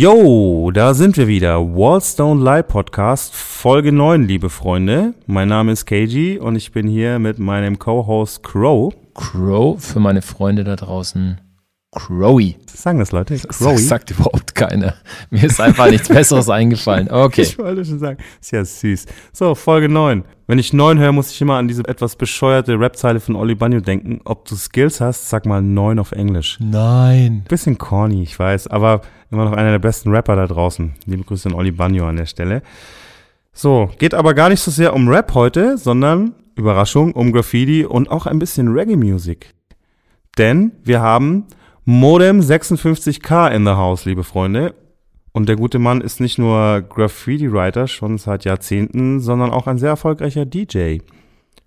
Yo, da sind wir wieder. Wallstone Live Podcast, Folge 9, liebe Freunde. Mein Name ist KG und ich bin hier mit meinem Co-Host Crow. Crow für meine Freunde da draußen. Crowy. Sagen das Leute? Crowy? Das sagt überhaupt keiner. Mir ist einfach nichts Besseres eingefallen. Okay. Ich wollte schon sagen. Ist ja süß. So, Folge 9. Wenn ich 9 höre, muss ich immer an diese etwas bescheuerte Rap-Zeile von Oli Banyo denken. Ob du Skills hast, sag mal 9 auf Englisch. Nein. Bisschen corny, ich weiß, aber immer noch einer der besten Rapper da draußen. Liebe Grüße an Oli Banyo an der Stelle. So, geht aber gar nicht so sehr um Rap heute, sondern Überraschung, um Graffiti und auch ein bisschen Reggae-Musik. Denn wir haben Modem 56K in the house, liebe Freunde. Und der gute Mann ist nicht nur Graffiti-Writer schon seit Jahrzehnten, sondern auch ein sehr erfolgreicher DJ.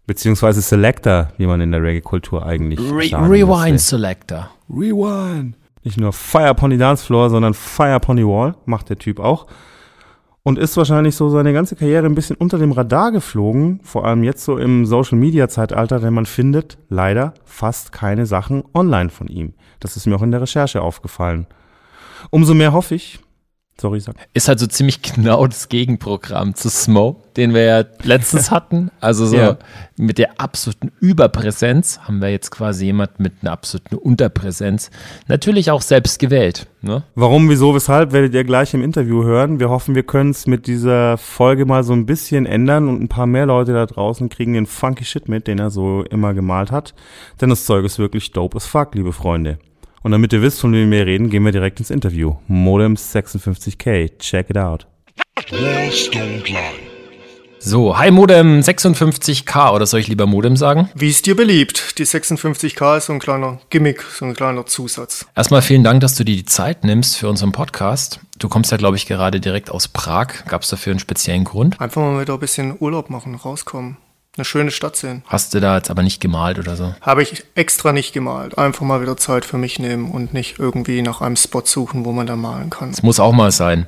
Beziehungsweise Selector, wie man in der Reggae-Kultur eigentlich Re sagen Rewind müsste. Selector. Rewind. Nicht nur Fire Pony Dance Floor, sondern Fire Pony Wall, macht der Typ auch. Und ist wahrscheinlich so seine ganze Karriere ein bisschen unter dem Radar geflogen, vor allem jetzt so im Social Media Zeitalter, denn man findet leider fast keine Sachen online von ihm. Das ist mir auch in der Recherche aufgefallen. Umso mehr hoffe ich, sorry, sag. Ist halt so ziemlich genau das Gegenprogramm zu Smo, den wir ja letztens hatten. Also so Ja. mit der absoluten Überpräsenz haben wir jetzt quasi jemand mit einer absoluten Unterpräsenz. Natürlich auch selbst gewählt. Ne? Warum, wieso, weshalb, werdet ihr gleich im Interview hören. Wir hoffen, wir können es mit dieser Folge mal so ein bisschen ändern und ein paar mehr Leute da draußen kriegen den funky Shit mit, den er so immer gemalt hat. Denn das Zeug ist wirklich dope as fuck, liebe Freunde. Und damit ihr wisst, von wem wir reden, gehen wir direkt ins Interview. Modem 56K, check it out. So, hi Modem 56K oder soll ich lieber Modem sagen? Wie es dir beliebt. Die 56K ist so ein kleiner Gimmick, so ein kleiner Zusatz. Erstmal vielen Dank, dass du dir die Zeit nimmst für unseren Podcast. Du kommst ja, glaube ich, gerade direkt aus Prag. Gab es dafür einen speziellen Grund? Einfach mal wieder ein bisschen Urlaub machen, rauskommen. Eine schöne Stadt sehen. Hast du da jetzt aber nicht gemalt oder so? Habe ich extra nicht gemalt. Einfach mal wieder Zeit für mich nehmen und nicht irgendwie nach einem Spot suchen, wo man dann malen kann. Das muss auch mal sein.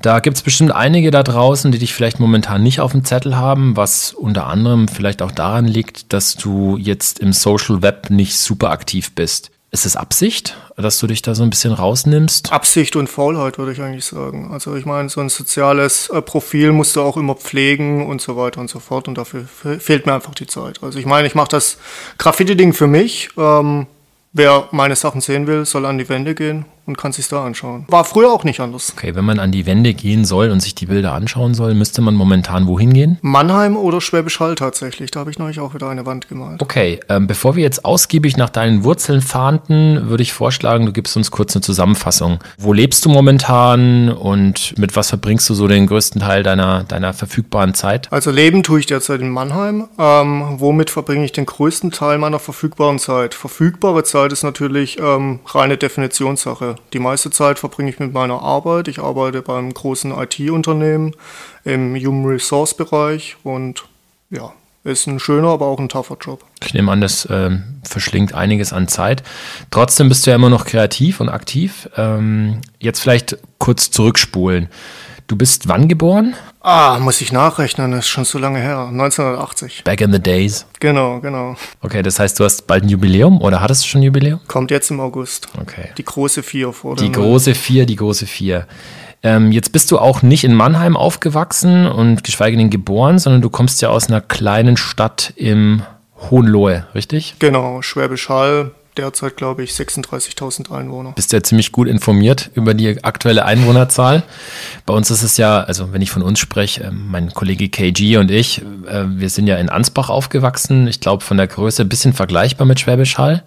Da gibt es bestimmt einige da draußen, die dich vielleicht momentan nicht auf dem Zettel haben, was unter anderem vielleicht auch daran liegt, dass du jetzt im Social Web nicht super aktiv bist. Ist es Absicht, dass du dich da so ein bisschen rausnimmst? Absicht und Faulheit, würde ich eigentlich sagen. Also ich meine, so ein soziales äh, Profil musst du auch immer pflegen und so weiter und so fort. Und dafür fe- fehlt mir einfach die Zeit. Also ich meine, ich mache das Graffiti-Ding für mich. Ähm, wer meine Sachen sehen will, soll an die Wände gehen und kann sich da anschauen. War früher auch nicht anders. Okay, wenn man an die Wände gehen soll und sich die Bilder anschauen soll, müsste man momentan wohin gehen? Mannheim oder Schwäbisch Hall tatsächlich. Da habe ich neulich auch wieder eine Wand gemalt. Okay, ähm, bevor wir jetzt ausgiebig nach deinen Wurzeln fahnden, würde ich vorschlagen, du gibst uns kurz eine Zusammenfassung. Wo lebst du momentan und mit was verbringst du so den größten Teil deiner, deiner verfügbaren Zeit? Also leben tue ich derzeit in Mannheim. Ähm, womit verbringe ich den größten Teil meiner verfügbaren Zeit? Verfügbare Zeit ist natürlich ähm, reine Definitionssache. Die meiste Zeit verbringe ich mit meiner Arbeit. Ich arbeite beim großen IT-Unternehmen im Human Resource Bereich und ja, ist ein schöner, aber auch ein tougher Job. Ich nehme an, das ähm, verschlingt einiges an Zeit. Trotzdem bist du ja immer noch kreativ und aktiv. Ähm, jetzt vielleicht kurz zurückspulen. Du bist wann geboren? Ah, muss ich nachrechnen, das ist schon so lange her. 1980. Back in the days. Genau, genau. Okay, das heißt, du hast bald ein Jubiläum oder hattest du schon ein Jubiläum? Kommt jetzt im August. Okay. Die große Vier vor Die große Vier, die große Vier. Ähm, jetzt bist du auch nicht in Mannheim aufgewachsen und geschweige denn geboren, sondern du kommst ja aus einer kleinen Stadt im Hohenlohe, richtig? Genau, Schwäbisch Hall, derzeit glaube ich 36.000 Einwohner. Bist ja ziemlich gut informiert über die aktuelle Einwohnerzahl. Bei uns ist es ja, also wenn ich von uns spreche, ähm, mein Kollege KG und ich, äh, wir sind ja in Ansbach aufgewachsen. Ich glaube von der Größe ein bisschen vergleichbar mit Schwäbisch Hall.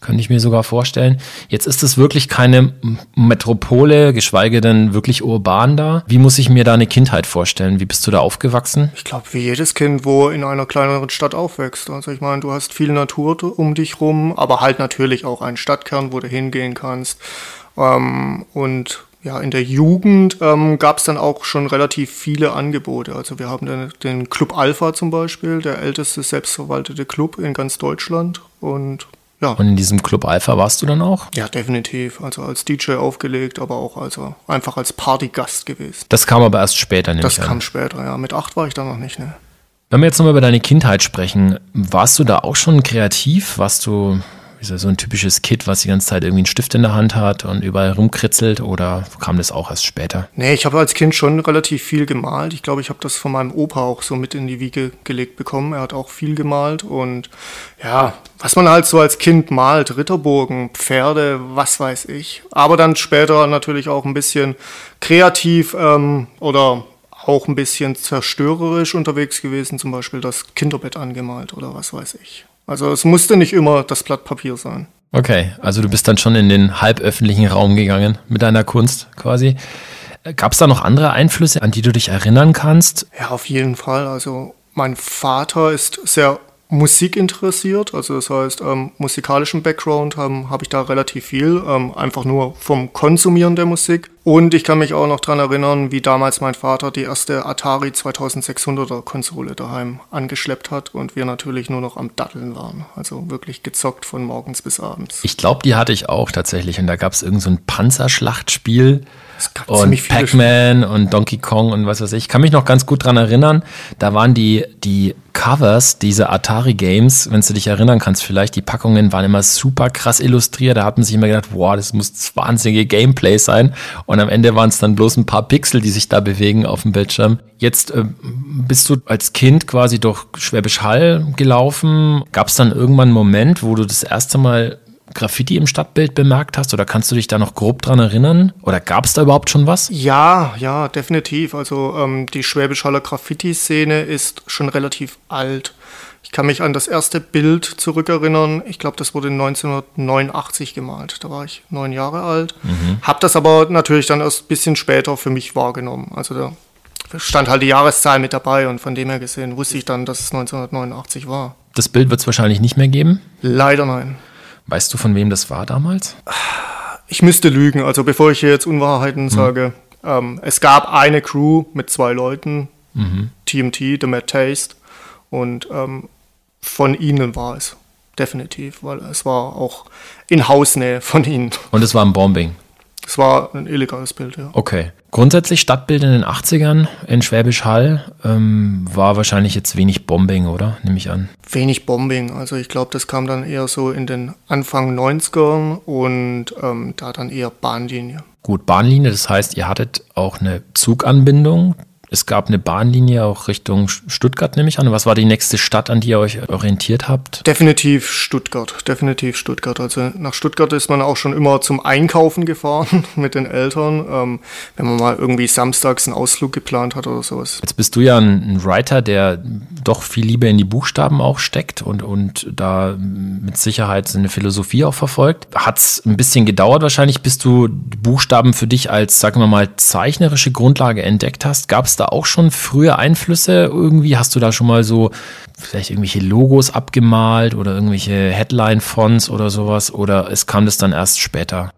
Könnte ich mir sogar vorstellen. Jetzt ist es wirklich keine Metropole, geschweige denn wirklich urban da. Wie muss ich mir da eine Kindheit vorstellen? Wie bist du da aufgewachsen? Ich glaube, wie jedes Kind, wo in einer kleineren Stadt aufwächst. Also ich meine, du hast viel Natur um dich rum, aber halt natürlich auch einen Stadtkern, wo du hingehen kannst. Ähm, und ja, in der Jugend ähm, gab es dann auch schon relativ viele Angebote. Also wir haben den, den Club Alpha zum Beispiel, der älteste selbstverwaltete Club in ganz Deutschland. Und ja, Und in diesem Club Alpha warst du dann auch? ja, definitiv. Also als DJ aufgelegt, aber auch also einfach als Partygast gewesen. Das kam aber erst später, nehme Das kam später, ja. Mit acht war ich da noch nicht, ne? Wenn wir jetzt nochmal über deine Kindheit sprechen, warst du da auch schon kreativ? Warst du so, so ein typisches Kid, was die ganze Zeit irgendwie einen Stift in der Hand hat und überall rumkritzelt oder kam das auch erst später? Nee, ich habe als Kind schon relativ viel gemalt. Ich glaube, ich habe das von meinem Opa auch so mit in die Wiege gelegt bekommen. Er hat auch viel gemalt und ja, was man halt so als Kind malt, Ritterburgen, Pferde, was weiß ich. Aber dann später natürlich auch ein bisschen kreativ ähm, oder auch ein bisschen zerstörerisch unterwegs gewesen, zum Beispiel das Kinderbett angemalt oder was weiß ich. Also es musste nicht immer das Blatt Papier sein. Okay, also du bist dann schon in den halböffentlichen Raum gegangen mit deiner Kunst quasi. Gab es da noch andere Einflüsse, an die du dich erinnern kannst? Ja, auf jeden Fall. Also mein Vater ist sehr Musik interessiert. Also das heißt, ähm, musikalischen Background ähm, habe ich da relativ viel, ähm, einfach nur vom Konsumieren der Musik. Und ich kann mich auch noch daran erinnern, wie damals mein Vater die erste Atari 2600er Konsole daheim angeschleppt hat und wir natürlich nur noch am Datteln waren. Also wirklich gezockt von morgens bis abends. Ich glaube, die hatte ich auch tatsächlich. Und da gab es irgend so ein Panzerschlachtspiel und Pac-Man und Donkey Kong und was weiß ich. Ich kann mich noch ganz gut dran erinnern. Da waren die, die Covers, diese Atari Games, wenn du dich erinnern kannst, vielleicht die Packungen waren immer super krass illustriert. Da hat man sich immer gedacht, wow, das muss wahnsinnige Gameplay sein. Und am Ende waren es dann bloß ein paar Pixel, die sich da bewegen auf dem Bildschirm. Jetzt äh, bist du als Kind quasi durch Schwäbisch Hall gelaufen. Gab es dann irgendwann einen Moment, wo du das erste Mal Graffiti im Stadtbild bemerkt hast? Oder kannst du dich da noch grob dran erinnern? Oder gab es da überhaupt schon was? Ja, ja, definitiv. Also ähm, die Schwäbisch Haller Graffiti-Szene ist schon relativ alt. Ich kann mich an das erste Bild zurückerinnern. Ich glaube, das wurde 1989 gemalt. Da war ich neun Jahre alt. Mhm. Hab das aber natürlich dann erst ein bisschen später für mich wahrgenommen. Also da stand halt die Jahreszahl mit dabei und von dem her gesehen wusste ich dann, dass es 1989 war. Das Bild wird es wahrscheinlich nicht mehr geben? Leider nein. Weißt du, von wem das war damals? Ich müsste lügen, also bevor ich hier jetzt Unwahrheiten mhm. sage. Ähm, es gab eine Crew mit zwei Leuten, mhm. TMT, The Mad Taste, und ähm, von ihnen war es. Definitiv, weil es war auch in Hausnähe von ihnen. Und es war ein Bombing? Es war ein illegales Bild, ja. Okay. Grundsätzlich Stadtbild in den 80ern in Schwäbisch Hall ähm, war wahrscheinlich jetzt wenig Bombing, oder? Nehme ich an. Wenig Bombing. Also ich glaube, das kam dann eher so in den Anfang 90ern und ähm, da dann eher Bahnlinie. Gut, Bahnlinie, das heißt, ihr hattet auch eine Zuganbindung es gab eine Bahnlinie auch Richtung Stuttgart, nehme ich an. Was war die nächste Stadt, an die ihr euch orientiert habt? Definitiv Stuttgart, definitiv Stuttgart. Also nach Stuttgart ist man auch schon immer zum Einkaufen gefahren mit den Eltern, ähm, wenn man mal irgendwie samstags einen Ausflug geplant hat oder sowas. Jetzt bist du ja ein Writer, der doch viel Liebe in die Buchstaben auch steckt und, und da mit Sicherheit seine Philosophie auch verfolgt. Hat es ein bisschen gedauert wahrscheinlich, bis du Buchstaben für dich als, sagen wir mal, zeichnerische Grundlage entdeckt hast. Gab es da auch schon frühe Einflüsse? Irgendwie hast du da schon mal so vielleicht irgendwelche Logos abgemalt oder irgendwelche Headline-Fonts oder sowas? Oder es kam das dann erst später?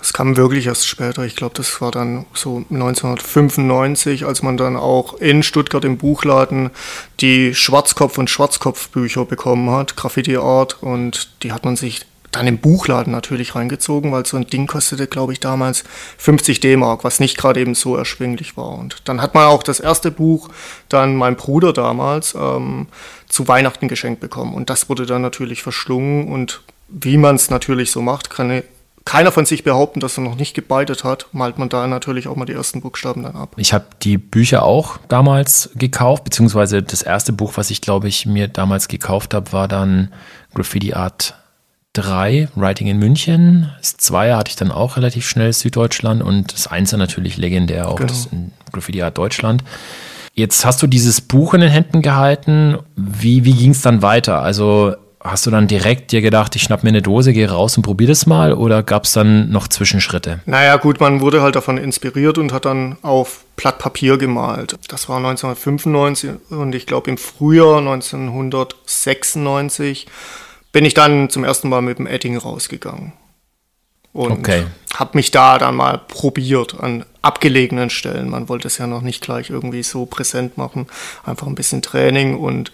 Es kam wirklich erst später. Ich glaube, das war dann so 1995, als man dann auch in Stuttgart im Buchladen die Schwarzkopf- und Schwarzkopf-Bücher bekommen hat, Graffiti Art. Und die hat man sich dann im Buchladen natürlich reingezogen, weil so ein Ding kostete, glaube ich, damals 50 D-Mark, was nicht gerade eben so erschwinglich war. Und dann hat man auch das erste Buch dann mein Bruder damals ähm, zu Weihnachten geschenkt bekommen. Und das wurde dann natürlich verschlungen. Und wie man es natürlich so macht, kann keiner von sich behaupten, dass er noch nicht gebeitet hat, malt man da natürlich auch mal die ersten Buchstaben dann ab. Ich habe die Bücher auch damals gekauft, beziehungsweise das erste Buch, was ich glaube ich mir damals gekauft habe, war dann Graffiti Art 3, Writing in München. Das 2 hatte ich dann auch relativ schnell Süddeutschland und das 1 natürlich legendär auch genau. das Graffiti Art Deutschland. Jetzt hast du dieses Buch in den Händen gehalten. Wie, wie ging es dann weiter? Also hast du dann direkt dir gedacht, ich schnapp mir eine Dose, gehe raus und probiere das mal oder gab es dann noch Zwischenschritte? Naja gut, man wurde halt davon inspiriert und hat dann auf Blatt Papier gemalt. Das war 1995 und ich glaube im Frühjahr 1996 bin ich dann zum ersten Mal mit dem Edding rausgegangen. Und okay. habe mich da dann mal probiert an abgelegenen Stellen. Man wollte es ja noch nicht gleich irgendwie so präsent machen. Einfach ein bisschen Training. Und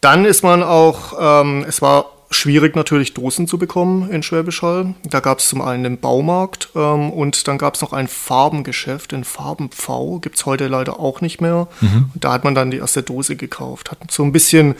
dann ist man auch, ähm, es war schwierig natürlich Dosen zu bekommen in Schwäbisch Hall. Da gab es zum einen den Baumarkt ähm, und dann gab es noch ein Farbengeschäft in Farben V. Gibt es heute leider auch nicht mehr. Und da hat man dann die erste Dose gekauft. Hat so ein bisschen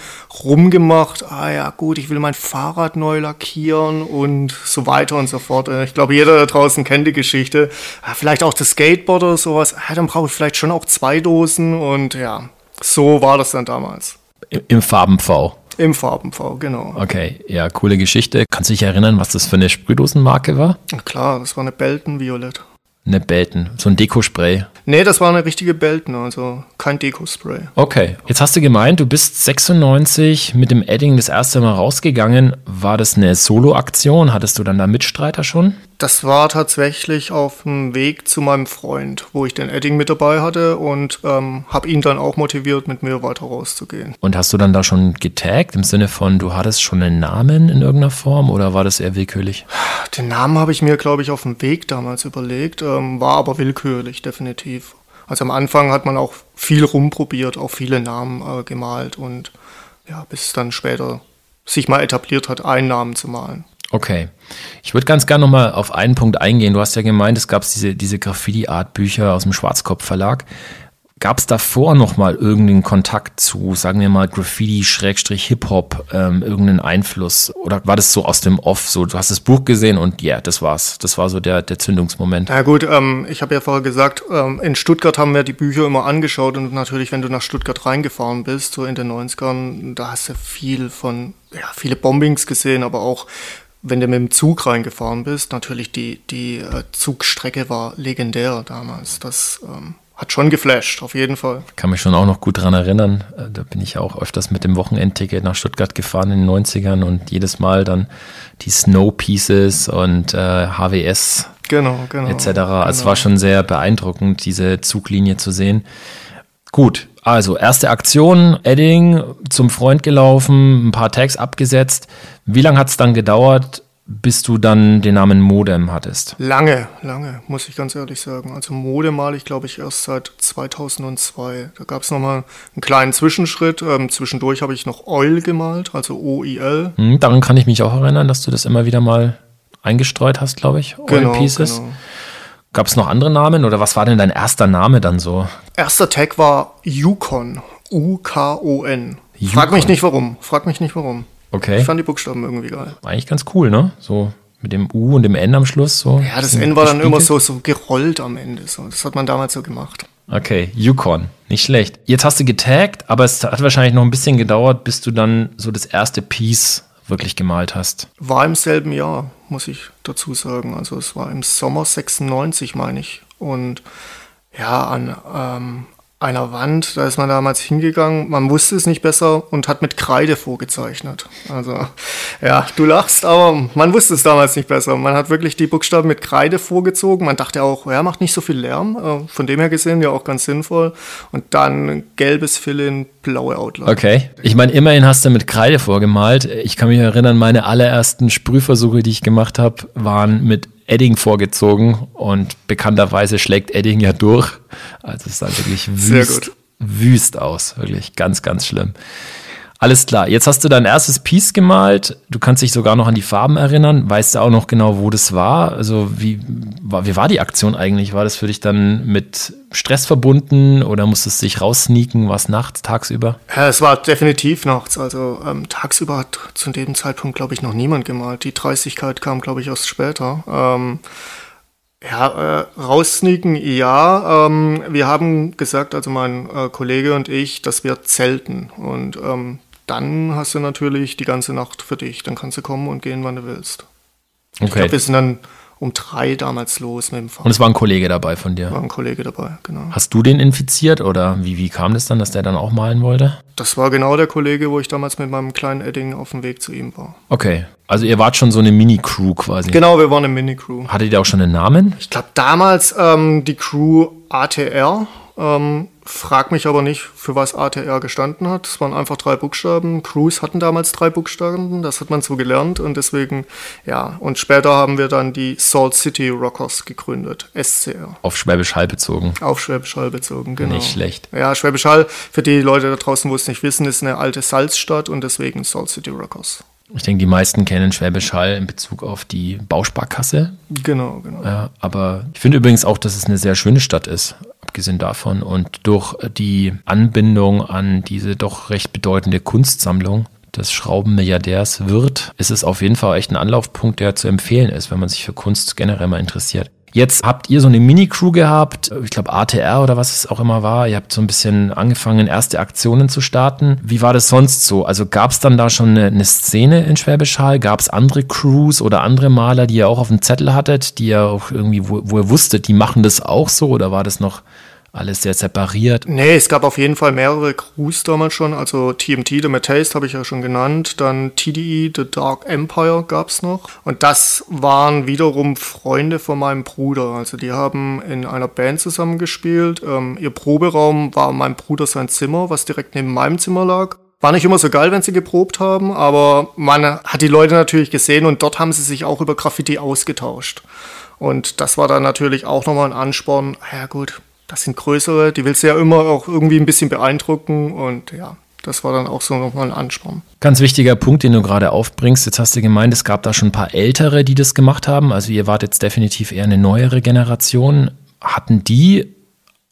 rumgemacht. Ah ja, gut, ich will mein Fahrrad neu lackieren und so weiter und so fort. Äh, Ich glaube, jeder da draußen kennt die Geschichte. Ah, Vielleicht auch das Skateboard oder sowas. Ah, dann brauche ich vielleicht schon auch zwei Dosen und ja, so war das dann damals. Im, im Farben-V. Im Farben-V, genau. Okay, ja, coole Geschichte. Kannst du dich erinnern, was das für eine Sprühdosenmarke war? Na Klar, das war eine Belton Violett. Eine Belton, so ein Dekospray. Nee, das war eine richtige Belton, also kein Dekospray. Okay, jetzt hast du gemeint, du bist 96 mit dem Edding das erste Mal rausgegangen. War das eine Solo-Aktion? Hattest du dann da Mitstreiter schon? Das war tatsächlich auf dem Weg zu meinem Freund, wo ich den Edding mit dabei hatte und ähm, habe ihn dann auch motiviert, mit mir weiter rauszugehen. Und hast du dann da schon getaggt im Sinne von, du hattest schon einen Namen in irgendeiner Form oder war das eher willkürlich? Den Namen habe ich mir, glaube ich, auf dem Weg damals überlegt, ähm, war aber willkürlich, definitiv. Also am Anfang hat man auch viel rumprobiert, auch viele Namen äh, gemalt und ja, bis es dann später sich mal etabliert hat, einen Namen zu malen. Okay. Ich würde ganz gerne nochmal auf einen Punkt eingehen. Du hast ja gemeint, es gab diese, diese Graffiti-Art-Bücher aus dem Schwarzkopf-Verlag. Gab es davor nochmal irgendeinen Kontakt zu, sagen wir mal, Graffiti-Hip-Hop, ähm, irgendeinen Einfluss? Oder war das so aus dem Off, so du hast das Buch gesehen und ja, yeah, das war's. Das war so der, der Zündungsmoment. Na gut, ähm, ich habe ja vorher gesagt, ähm, in Stuttgart haben wir die Bücher immer angeschaut und natürlich, wenn du nach Stuttgart reingefahren bist, so in den 90ern, da hast du viel von, ja, viele Bombings gesehen, aber auch wenn du mit dem Zug reingefahren bist, natürlich die, die äh, Zugstrecke war legendär damals. Das ähm, hat schon geflasht, auf jeden Fall. Kann mich schon auch noch gut dran erinnern. Äh, Da bin ich auch öfters mit dem Wochenendticket nach Stuttgart gefahren in den 90ern und jedes Mal dann die Snow Pieces und äh, HWS Genau, genau. etc. Genau. Es war schon sehr beeindruckend, diese Zuglinie zu sehen. Gut, also erste Aktion, Edding zum Freund gelaufen, ein paar Tags abgesetzt. Wie lange hat es dann gedauert, bis du dann den Namen Modem hattest? Lange, lange, muss ich ganz ehrlich sagen. Also Mode male ich, glaube ich, erst seit 2002. Da gab es nochmal einen kleinen Zwischenschritt. Ähm, zwischendurch habe ich noch Oil gemalt, also O-I-L. Hm, daran kann ich mich auch erinnern, dass du das immer wieder mal eingestreut hast, glaube ich. Oil Genau, Pieces. genau. Gab es noch andere Namen oder was war denn dein erster Name dann so? Erster Tag war Yukon. U-K-O-N. Frag mich nicht warum. Frag mich nicht warum. Okay. Ich fand die Buchstaben irgendwie geil. Eigentlich ganz cool, ne? So mit dem U und dem N am Schluss. So Ja, das N war dann immer so, so gerollt am Ende. So. Das hat man damals so gemacht. Okay, Yukon. Nicht schlecht. Jetzt hast du getaggt, aber es hat wahrscheinlich noch ein bisschen gedauert, bis du dann so das erste Piece wirklich gemalt hast. War im selben Jahr, muss ich dazu sagen. Also es war im Sommer 96, meine ich. Und ja, an ähm, einer Wand, da ist man damals hingegangen, man wusste es nicht besser und hat mit Kreide vorgezeichnet. Also ja, du lachst, aber man wusste es damals nicht besser. Man hat wirklich die Buchstaben mit Kreide vorgezogen. Man dachte auch, ja, macht nicht so viel Lärm. Äh, Von dem her gesehen ja auch ganz sinnvoll. Und dann gelbes Fill-in, blaue Outline. Okay. Ich meine, immerhin hast du mit Kreide vorgemalt. Ich kann mich erinnern, meine allerersten Sprühversuche, die ich gemacht habe, waren mit Edding vorgezogen und bekannterweise schlägt Edding ja durch. Also es sah wirklich wüst, wüst aus. Wirklich ganz, ganz schlimm. Alles klar, jetzt hast du dein erstes Piece gemalt. Du kannst dich sogar noch an die Farben erinnern. Weißt du auch noch genau, wo das war? Also wie war, wie war die Aktion eigentlich? War das für dich dann mit Stress verbunden oder musstest du dich raussneaken? Was nachts, tagsüber? Ja, es war definitiv nachts. Also ähm, tagsüber hat zu dem Zeitpunkt, glaube ich, noch niemand gemalt. Die Dreistigkeit kam, glaube ich, erst später. Ähm, ja, äh, raussneaken, ja. Ähm, wir haben gesagt, also mein äh, Kollege und ich, dass wir zelten. Und ähm, dann hast du natürlich die ganze Nacht für dich. Dann kannst du kommen und gehen, wann du willst. Ich Okay. glaube, wir sind dann um drei damals los mit dem Und Fahrrad. es war ein Kollege dabei von dir. War ein Kollege dabei, genau. Hast du den infiziert oder wie, wie kam das dann, dass der dann auch malen wollte? Das war genau der Kollege, wo ich damals mit meinem kleinen Edding auf dem Weg zu ihm war. Okay, also ihr wart schon so eine Mini-Crew quasi. Genau, wir waren eine Mini-Crew. Hattet ihr auch schon einen Namen? Ich glaube damals ähm, die Crew ATR. Ähm, frag mich aber nicht, für was ATR gestanden hat. Es waren einfach drei Buchstaben. Crews hatten damals drei Buchstaben, das hat man so gelernt und deswegen, ja. Und später haben wir dann die Salt City Rockers gegründet, SCR. Auf Schwäbisch Hall bezogen. Auf Schwäbisch Hall bezogen, genau. Nicht schlecht. Ja, Schwäbisch Hall, für die Leute da draußen, wo es nicht wissen, ist eine alte Salzstadt und deswegen Salt City Rockers. Ich denke, die meisten kennen Schwäbisch Hall in Bezug auf die Bausparkasse. Genau, genau. Ja, aber ich finde übrigens auch, dass es eine sehr schöne Stadt ist, abgesehen davon. Und durch die Anbindung an diese doch recht bedeutende Kunstsammlung des Schraubenmilliardärs wird, ist es auf jeden Fall echt ein Anlaufpunkt, der zu empfehlen ist, wenn man sich für Kunst generell mal interessiert. Jetzt habt ihr so eine Mini-Crew gehabt, ich glaube ATR oder was es auch immer war. Ihr habt so ein bisschen angefangen, erste Aktionen zu starten. Wie war das sonst so? Also gab es dann da schon eine, eine Szene in Schwäbisch Hall? Gab es andere Crews oder andere Maler, die ihr auch auf dem Zettel hattet, die ihr auch irgendwie, wo, wo ihr wusstet, die machen das auch so oder war das noch alles sehr separiert. Nee, es gab auf jeden Fall mehrere Crews damals schon. Also TMT, The Metaste habe ich ja schon genannt. Dann TDE, The Dark Empire gab es noch. Und das waren wiederum Freunde von meinem Bruder. Also die haben in einer Band zusammengespielt. Ähm, ihr Proberaum war mein Bruder sein Zimmer, was direkt neben meinem Zimmer lag. War nicht immer so geil, wenn sie geprobt haben, aber man hat die Leute natürlich gesehen und dort haben sie sich auch über Graffiti ausgetauscht. Und das war dann natürlich auch nochmal ein Ansporn. Ja gut, das sind größere, die willst du ja immer auch irgendwie ein bisschen beeindrucken und ja, das war dann auch so nochmal ein Ansporn. Ganz wichtiger Punkt, den du gerade aufbringst. Jetzt hast du gemeint, es gab da schon ein paar Ältere, die das gemacht haben. Also ihr wart jetzt definitiv eher eine neuere Generation. Hatten die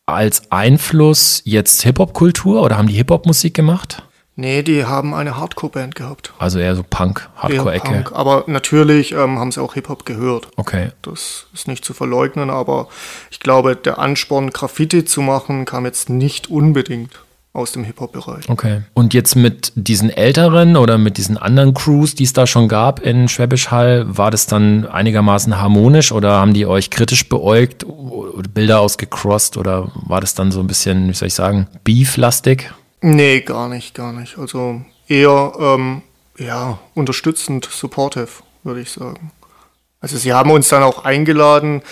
als Einfluss jetzt Hip-Hop-Kultur oder haben die Hip-Hop-Musik gemacht? Nee, die haben eine Hardcore-Band gehabt. Also eher so Punk, Hardcore-Ecke. Aber natürlich ähm, haben sie auch Hip-Hop gehört. Okay. Das ist nicht zu verleugnen, aber ich glaube, der Ansporn, Graffiti zu machen, kam jetzt nicht unbedingt aus dem Hip-Hop-Bereich. Okay. Und jetzt mit diesen älteren oder mit diesen anderen Crews, die es da schon gab in Schwäbisch Hall, war das dann einigermaßen harmonisch oder haben die euch kritisch beäugt oder Bilder ausgecrossed oder war das dann so ein bisschen, wie soll ich sagen, beeflastig? Nee, gar nicht, gar nicht. Also eher ähm, ja, unterstützend, supportive, würde ich sagen. Also sie haben uns dann auch eingeladen,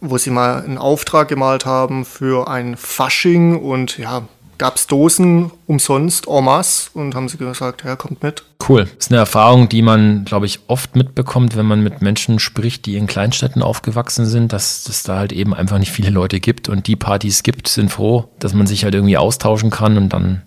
wo sie mal einen Auftrag gemalt haben für ein Fasching und ja, gab es Dosen umsonst en masse und haben sie gesagt, ja, kommt mit. Cool. Das ist eine Erfahrung, die man, glaube ich, oft mitbekommt, wenn man mit Menschen spricht, die in Kleinstädten aufgewachsen sind, dass es da halt eben einfach nicht viele Leute gibt und die Partys gibt, sind froh, dass man sich halt irgendwie austauschen kann und dann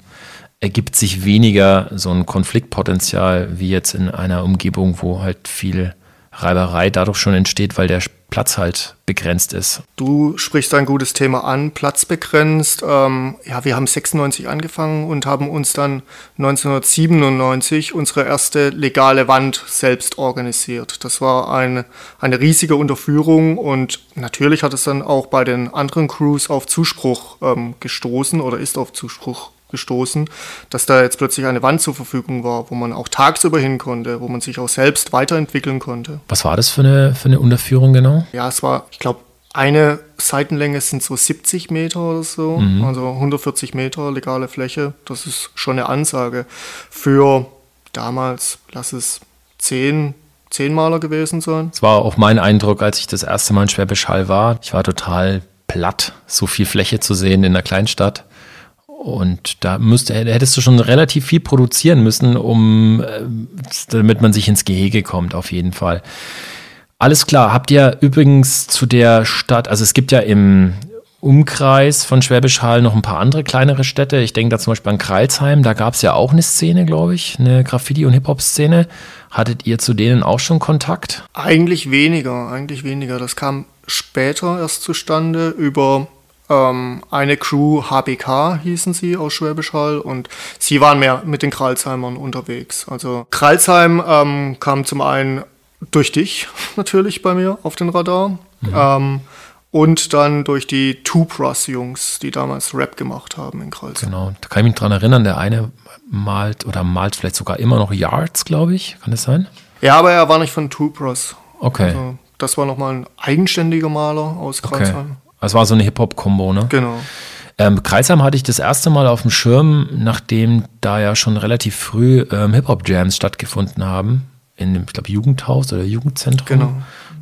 ergibt sich weniger so ein Konfliktpotenzial wie jetzt in einer Umgebung, wo halt viel Reiberei dadurch schon entsteht, weil der Platz halt begrenzt ist. Du sprichst ein gutes Thema an, Platz begrenzt. Ähm, ja, wir haben 96 angefangen und haben uns dann 1997 unsere erste legale Wand selbst organisiert. Das war eine, eine riesige Unterführung und natürlich hat es dann auch bei den anderen Crews auf Zuspruch ähm, gestoßen oder ist auf Zuspruch gestoßen, dass da jetzt plötzlich eine Wand zur Verfügung war, wo man auch tagsüber hin konnte, wo man sich auch selbst weiterentwickeln konnte. Was war das für eine, für eine Unterführung genau? Ja, es war, ich glaube, eine Seitenlänge sind so 70 Meter oder so, mhm. also 140 Meter legale Fläche. Das ist schon eine Ansage für damals, lass es 10, zehn Maler gewesen sein. Das war auch mein Eindruck, als ich das erste Mal in Schwäbisch Hall war. Ich war total platt, so viel Fläche zu sehen in der Kleinstadt. Und da müsste, hättest du schon relativ viel produzieren müssen, um, äh, damit man sich ins Gehege kommt, auf jeden Fall. Alles klar. Habt ihr übrigens zu der Stadt, also es gibt ja im Umkreis von Schwäbisch Hall noch ein paar andere kleinere Städte. Ich denke da zum Beispiel an Kreilsheim. Da gab es ja auch eine Szene, glaube ich, eine Graffiti- und Hip-Hop-Szene. Hattet ihr zu denen auch schon Kontakt? Eigentlich weniger, eigentlich weniger. Das kam später erst zustande über ähm, eine Crew HBK hießen sie aus Schwäbisch Hall und sie waren mehr mit den Kralsheimern unterwegs. Also Kralsheim ähm, kam zum einen durch dich natürlich bei mir auf den Radar. Mhm. Ähm, und dann durch die Two Plus Jungs, die damals Rap gemacht haben in Kreuz. Genau, da kann ich mich dran erinnern, der eine malt oder malt vielleicht sogar immer noch Yards, glaube ich. Kann das sein? Ja, aber er war nicht von Two Plus. Okay. Also, das war nochmal ein eigenständiger Maler aus Kreuzheim. Okay. Das war so eine Hip-Hop-Kombo, ne? Genau. Ähm, Kreisheim hatte ich das erste Mal auf dem Schirm, nachdem da ja schon relativ früh ähm, Hip-Hop-Jams stattgefunden haben. In dem, ich glaube, Jugendhaus oder Jugendzentrum. Genau.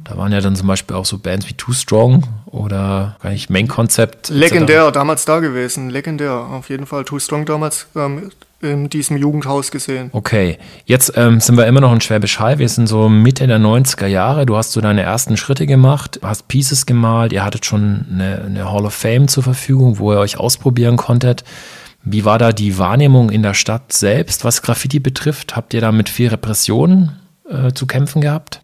Da waren ja dann zum Beispiel auch so Bands wie Too Strong oder gar nicht Main Concept. Legendär, damals da gewesen. Legendär, auf jeden Fall. Too Strong damals ähm, in diesem Jugendhaus gesehen. Okay, jetzt ähm, sind wir immer noch in Schwäbisch Hall. Wir sind so Mitte der 90er Jahre. Du hast so deine ersten Schritte gemacht, hast Pieces gemalt. Ihr hattet schon eine, eine Hall of Fame zur Verfügung, wo ihr euch ausprobieren konntet. Wie war da die Wahrnehmung in der Stadt selbst, was Graffiti betrifft? Habt ihr da mit viel Repression äh, zu kämpfen gehabt?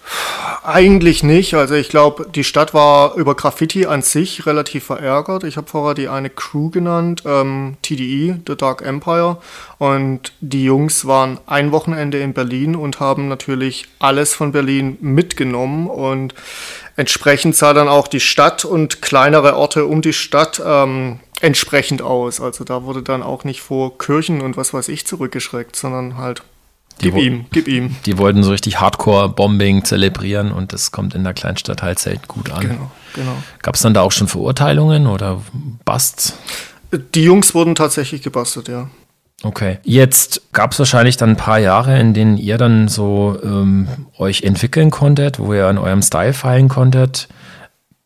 Eigentlich nicht. Also ich glaube, die Stadt war über Graffiti an sich relativ verärgert. Ich habe vorher die eine Crew genannt, ähm, TDE, The Dark Empire. Und die Jungs waren ein Wochenende in Berlin und haben natürlich alles von Berlin mitgenommen. Und entsprechend sah dann auch die Stadt und kleinere Orte um die Stadt ähm, entsprechend aus. Also da wurde dann auch nicht vor Kirchen und was weiß ich zurückgeschreckt, sondern halt gib ihm, gib ihm. Die wollten so richtig Hardcore-Bombing zelebrieren und das kommt in der Kleinstadt halt selten gut an. Genau, genau. Gab es dann da auch schon Verurteilungen oder Busts? Die Jungs wurden tatsächlich gebastelt, ja. Okay. Jetzt gab es wahrscheinlich dann ein paar Jahre, in denen ihr dann so ähm, euch entwickeln konntet, wo ihr an eurem Style feilen konntet.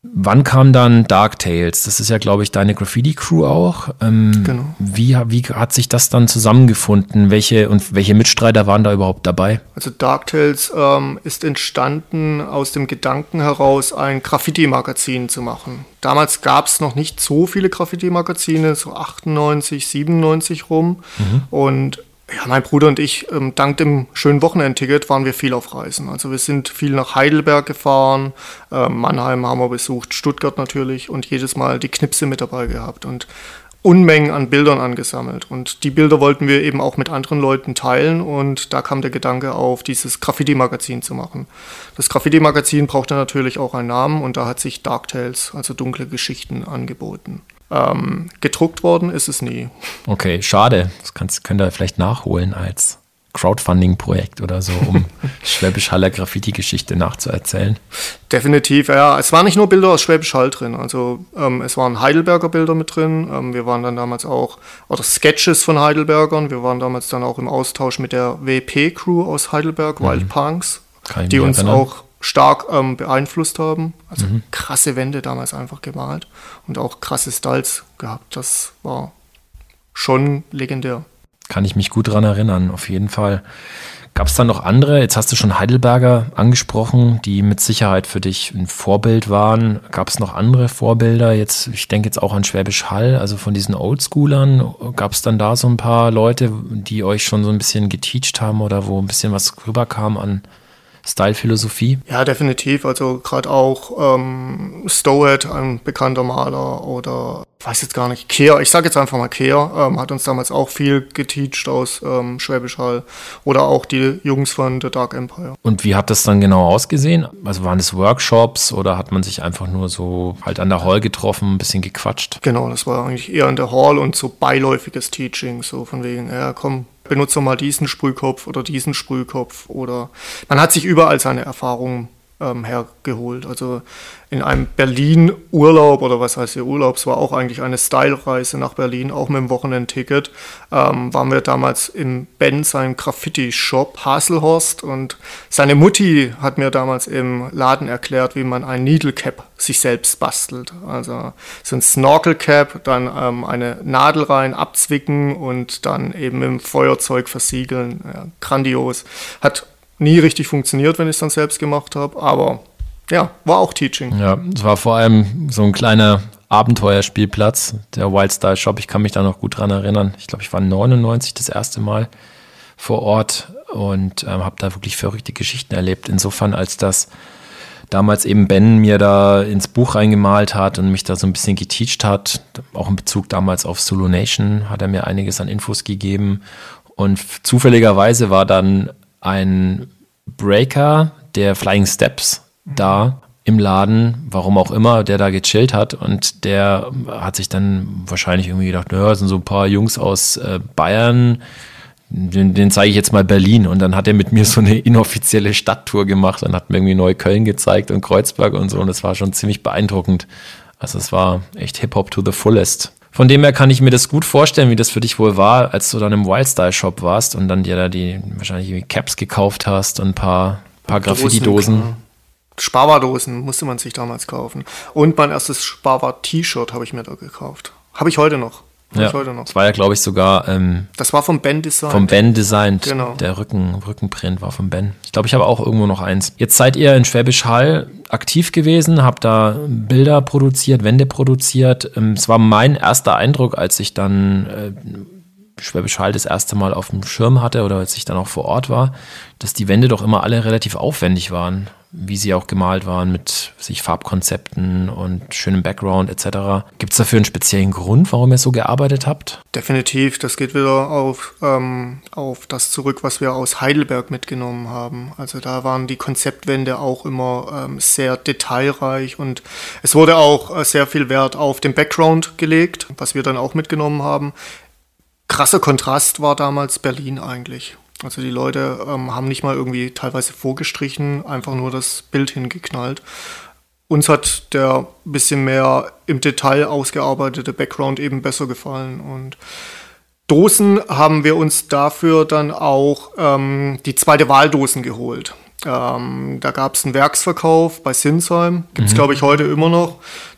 Wann kam dann Dark Tales? Das ist ja, glaube ich, deine Graffiti-Crew auch. Ähm, Genau. Wie, wie hat sich das dann zusammengefunden? Welche und welche Mitstreiter waren da überhaupt dabei? Also Dark Tales ähm, ist entstanden aus dem Gedanken heraus, ein Graffiti-Magazin zu machen. Damals gab es noch nicht so viele Graffiti-Magazine, so 98, 97 rum. Und ja, mein Bruder und ich, ähm, dank dem schönen Wochenendticket, waren wir viel auf Reisen. Also wir sind viel nach Heidelberg gefahren, ähm, Mannheim haben wir besucht, Stuttgart natürlich und jedes Mal die Knipse mit dabei gehabt. Und Unmengen an Bildern angesammelt. Und die Bilder wollten wir eben auch mit anderen Leuten teilen. Und da kam der Gedanke auf, dieses Graffiti-Magazin zu machen. Das Graffiti-Magazin brauchte natürlich auch einen Namen und da hat sich Dark Tales, also dunkle Geschichten, angeboten. Ähm, gedruckt worden ist es nie. Okay, schade. Das kannst, könnt ihr vielleicht nachholen als Crowdfunding-Projekt oder so, um Schwäbisch Haller Graffiti-Geschichte nachzuerzählen. Definitiv, ja. Es waren nicht nur Bilder aus Schwäbisch Hall drin. Also ähm, es waren Heidelberger Bilder mit drin. Ähm, wir waren dann damals auch, oder Sketches von Heidelbergern. Wir waren damals dann auch im Austausch mit der WP-Crew aus Heidelberg, Wild Punks, die uns erinnern. auch stark ähm, beeinflusst haben. Also krasse Wände damals einfach gemalt und auch krasse Styles gehabt. Das war schon legendär. Kann ich mich gut dran erinnern, auf jeden Fall. Gab es dann noch andere? Jetzt hast du schon Heidelberger angesprochen, die mit Sicherheit für dich ein Vorbild waren. Gab es noch andere Vorbilder? Jetzt, ich denke jetzt auch an Schwäbisch Hall, also von diesen Oldschoolern. Gab es dann da so ein paar Leute, die euch schon so ein bisschen geteacht haben oder wo ein bisschen was rüberkam an Style-Philosophie? Ja, definitiv. Also gerade auch ähm, Stowhead, ein bekannter Maler, oder weiß jetzt gar nicht, Kehr, ich sage jetzt einfach mal Kehr, ähm, hat uns damals auch viel geteacht aus ähm, Schwäbisch Hall. Oder auch die Jungs von The Dark Empire. Und wie hat das dann genau ausgesehen? Also waren es Workshops oder hat man sich einfach nur so halt an der Hall getroffen, ein bisschen gequatscht? Genau, das war eigentlich eher in der Hall und so beiläufiges Teaching, so von wegen, ja komm, benutze mal diesen Sprühkopf oder diesen Sprühkopf oder man hat sich überall seine Erfahrungen ähm, hergeholt. Also in einem Berlin-Urlaub oder was heißt hier Urlaub, es war auch eigentlich eine Style-Reise nach Berlin, auch mit dem Wochenendticket, ähm, waren wir damals im Ben, seinem Graffiti-Shop Haselhorst und seine Mutti hat mir damals im Laden erklärt, wie man ein Needle Cap sich selbst bastelt. Also so ein Snorkel Cap, dann ähm, eine Nadel rein, abzwicken und dann eben im Feuerzeug versiegeln. Ja, grandios. Hat nie richtig funktioniert, wenn ich es dann selbst gemacht habe, aber ja, war auch Teaching. Ja, es war vor allem so ein kleiner Abenteuerspielplatz, der Wildstyle Shop. Ich kann mich da noch gut dran erinnern. Ich glaube, ich war 99 das erste Mal vor Ort und ähm, habe da wirklich verrückte Geschichten erlebt. Insofern, als das damals eben Ben mir da ins Buch reingemalt hat und mich da so ein bisschen geteacht hat, auch in Bezug damals auf Solo Nation, hat er mir einiges an Infos gegeben. Und zufälligerweise war dann ein Breaker der Flying Steps da im Laden, warum auch immer, der da gechillt hat und der hat sich dann wahrscheinlich irgendwie gedacht, naja, sind so ein paar Jungs aus äh, Bayern, den, den zeige ich jetzt mal Berlin. Und dann hat er mit mir so eine inoffizielle Stadttour gemacht und hat mir irgendwie Neukölln gezeigt und Kreuzberg und so. Und das war schon ziemlich beeindruckend. Also es war echt Hip-Hop to the fullest. Von dem her kann ich mir das gut vorstellen, wie das für dich wohl war, als du dann im Wildstyle-Shop warst und dann dir da die wahrscheinlich Caps gekauft hast und ein paar, paar Graffiti-Dosen. klar. Sparwa-Dosen musste man sich damals kaufen. Und mein erstes Sparwa-T-Shirt habe ich mir da gekauft. Habe ich heute noch. Ja, heute noch. das war ja, glaube ich, sogar ähm, Das war vom Ben Design. vom Ben designt. Genau. Der Rücken, Rückenprint war vom Ben. Ich glaube, ich habe auch irgendwo noch eins. Jetzt seid ihr in Schwäbisch Hall aktiv gewesen, habt da Bilder produziert, Wände produziert. Ähm, Es war mein erster Eindruck, als ich dann äh, Schwäbisch Hall das erste Mal auf dem Schirm hatte oder als ich dann auch vor Ort war, dass die Wände doch immer alle relativ aufwendig waren wie sie auch gemalt waren mit sich Farbkonzepten und schönem Background etc. Gibt es dafür einen speziellen Grund, warum ihr so gearbeitet habt? Definitiv, das geht wieder auf, ähm, auf das zurück, was wir aus Heidelberg mitgenommen haben. Also da waren die Konzeptwände auch immer ähm, sehr detailreich und es wurde auch äh, sehr viel Wert auf den Background gelegt, was wir dann auch mitgenommen haben. Krasser Kontrast war damals Berlin eigentlich. Also die Leute ähm, haben nicht mal irgendwie teilweise vorgestrichen, einfach nur das Bild hingeknallt. Uns hat der bisschen mehr im Detail ausgearbeitete Background eben besser gefallen. Und Dosen haben wir uns dafür dann auch ähm, die zweite Wahldosen geholt. Ähm, da gab es einen Werksverkauf bei Sinsheim, gibt es mhm. glaube ich heute immer noch.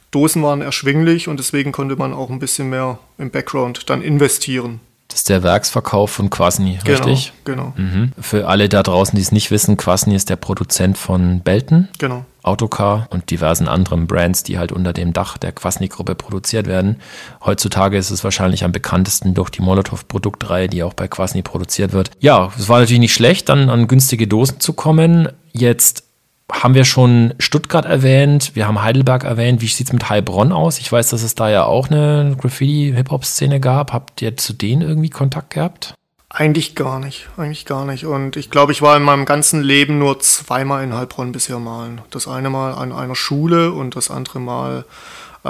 Dosen waren erschwinglich und deswegen konnte man auch ein bisschen mehr im Background dann investieren. Das ist der Werksverkauf von Quasny, genau, richtig? Genau. Mhm. Für alle da draußen, die es nicht wissen, Quasny ist der Produzent von Belton, genau. Autocar und diversen anderen Brands, die halt unter dem Dach der Quasny-Gruppe produziert werden. Heutzutage ist es wahrscheinlich am bekanntesten durch die Molotow-Produktreihe, die auch bei Quasny produziert wird. Ja, es war natürlich nicht schlecht, dann an günstige Dosen zu kommen. Jetzt haben wir schon Stuttgart erwähnt, wir haben Heidelberg erwähnt. Wie sieht es mit Heilbronn aus? Ich weiß, dass es da ja auch eine Graffiti-Hip-Hop-Szene gab. Habt ihr zu denen irgendwie Kontakt gehabt? Eigentlich gar nicht, eigentlich gar nicht. Und ich glaube, ich war in meinem ganzen Leben nur zweimal in Heilbronn bisher malen. Das eine Mal an einer Schule und das andere Mal äh,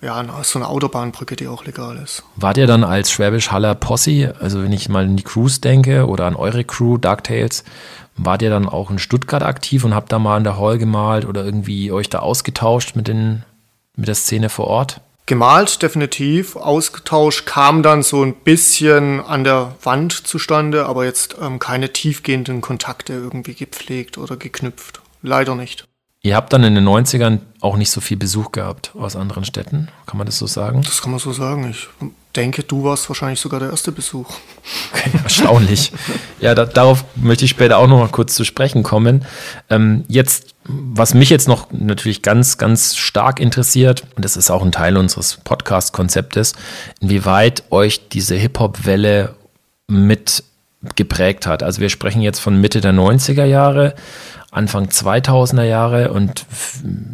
ja, so eine Autobahnbrücke, die auch legal ist. Wart ihr dann als Schwäbisch Haller Posse, also wenn ich mal an die Crews denke oder an eure Crew, Dark Tales, Wart ihr dann auch in Stuttgart aktiv und habt da mal in der Hall gemalt oder irgendwie euch da ausgetauscht mit, den, mit der Szene vor Ort? Gemalt, definitiv. Ausgetauscht kam dann so ein bisschen an der Wand zustande, aber jetzt ähm, keine tiefgehenden Kontakte irgendwie gepflegt oder geknüpft. Leider nicht. Ihr habt dann in den 90ern auch nicht so viel Besuch gehabt aus anderen Städten, kann man das so sagen? Das kann man so sagen. Ich denke, du warst wahrscheinlich sogar der erste Besuch. Okay, erstaunlich. ja, da, darauf möchte ich später auch noch mal kurz zu sprechen kommen. Ähm, jetzt, was mich jetzt noch natürlich ganz, ganz stark interessiert, und das ist auch ein Teil unseres Podcast-Konzeptes, inwieweit euch diese Hip-Hop-Welle mit geprägt hat. Also wir sprechen jetzt von Mitte der 90er Jahre. Anfang 2000er Jahre und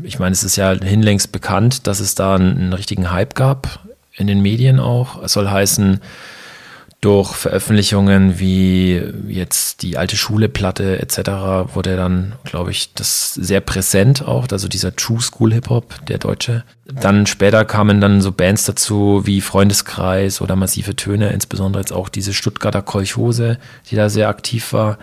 ich meine, es ist ja hinlängst bekannt, dass es da einen, einen richtigen Hype gab in den Medien auch. Es soll heißen, durch Veröffentlichungen wie jetzt die alte Schule-Platte etc. wurde dann, glaube ich, das sehr präsent auch, also dieser True School Hip-Hop, der deutsche. Dann später kamen dann so Bands dazu wie Freundeskreis oder Massive Töne, insbesondere jetzt auch diese Stuttgarter Kolchose, die da sehr aktiv war.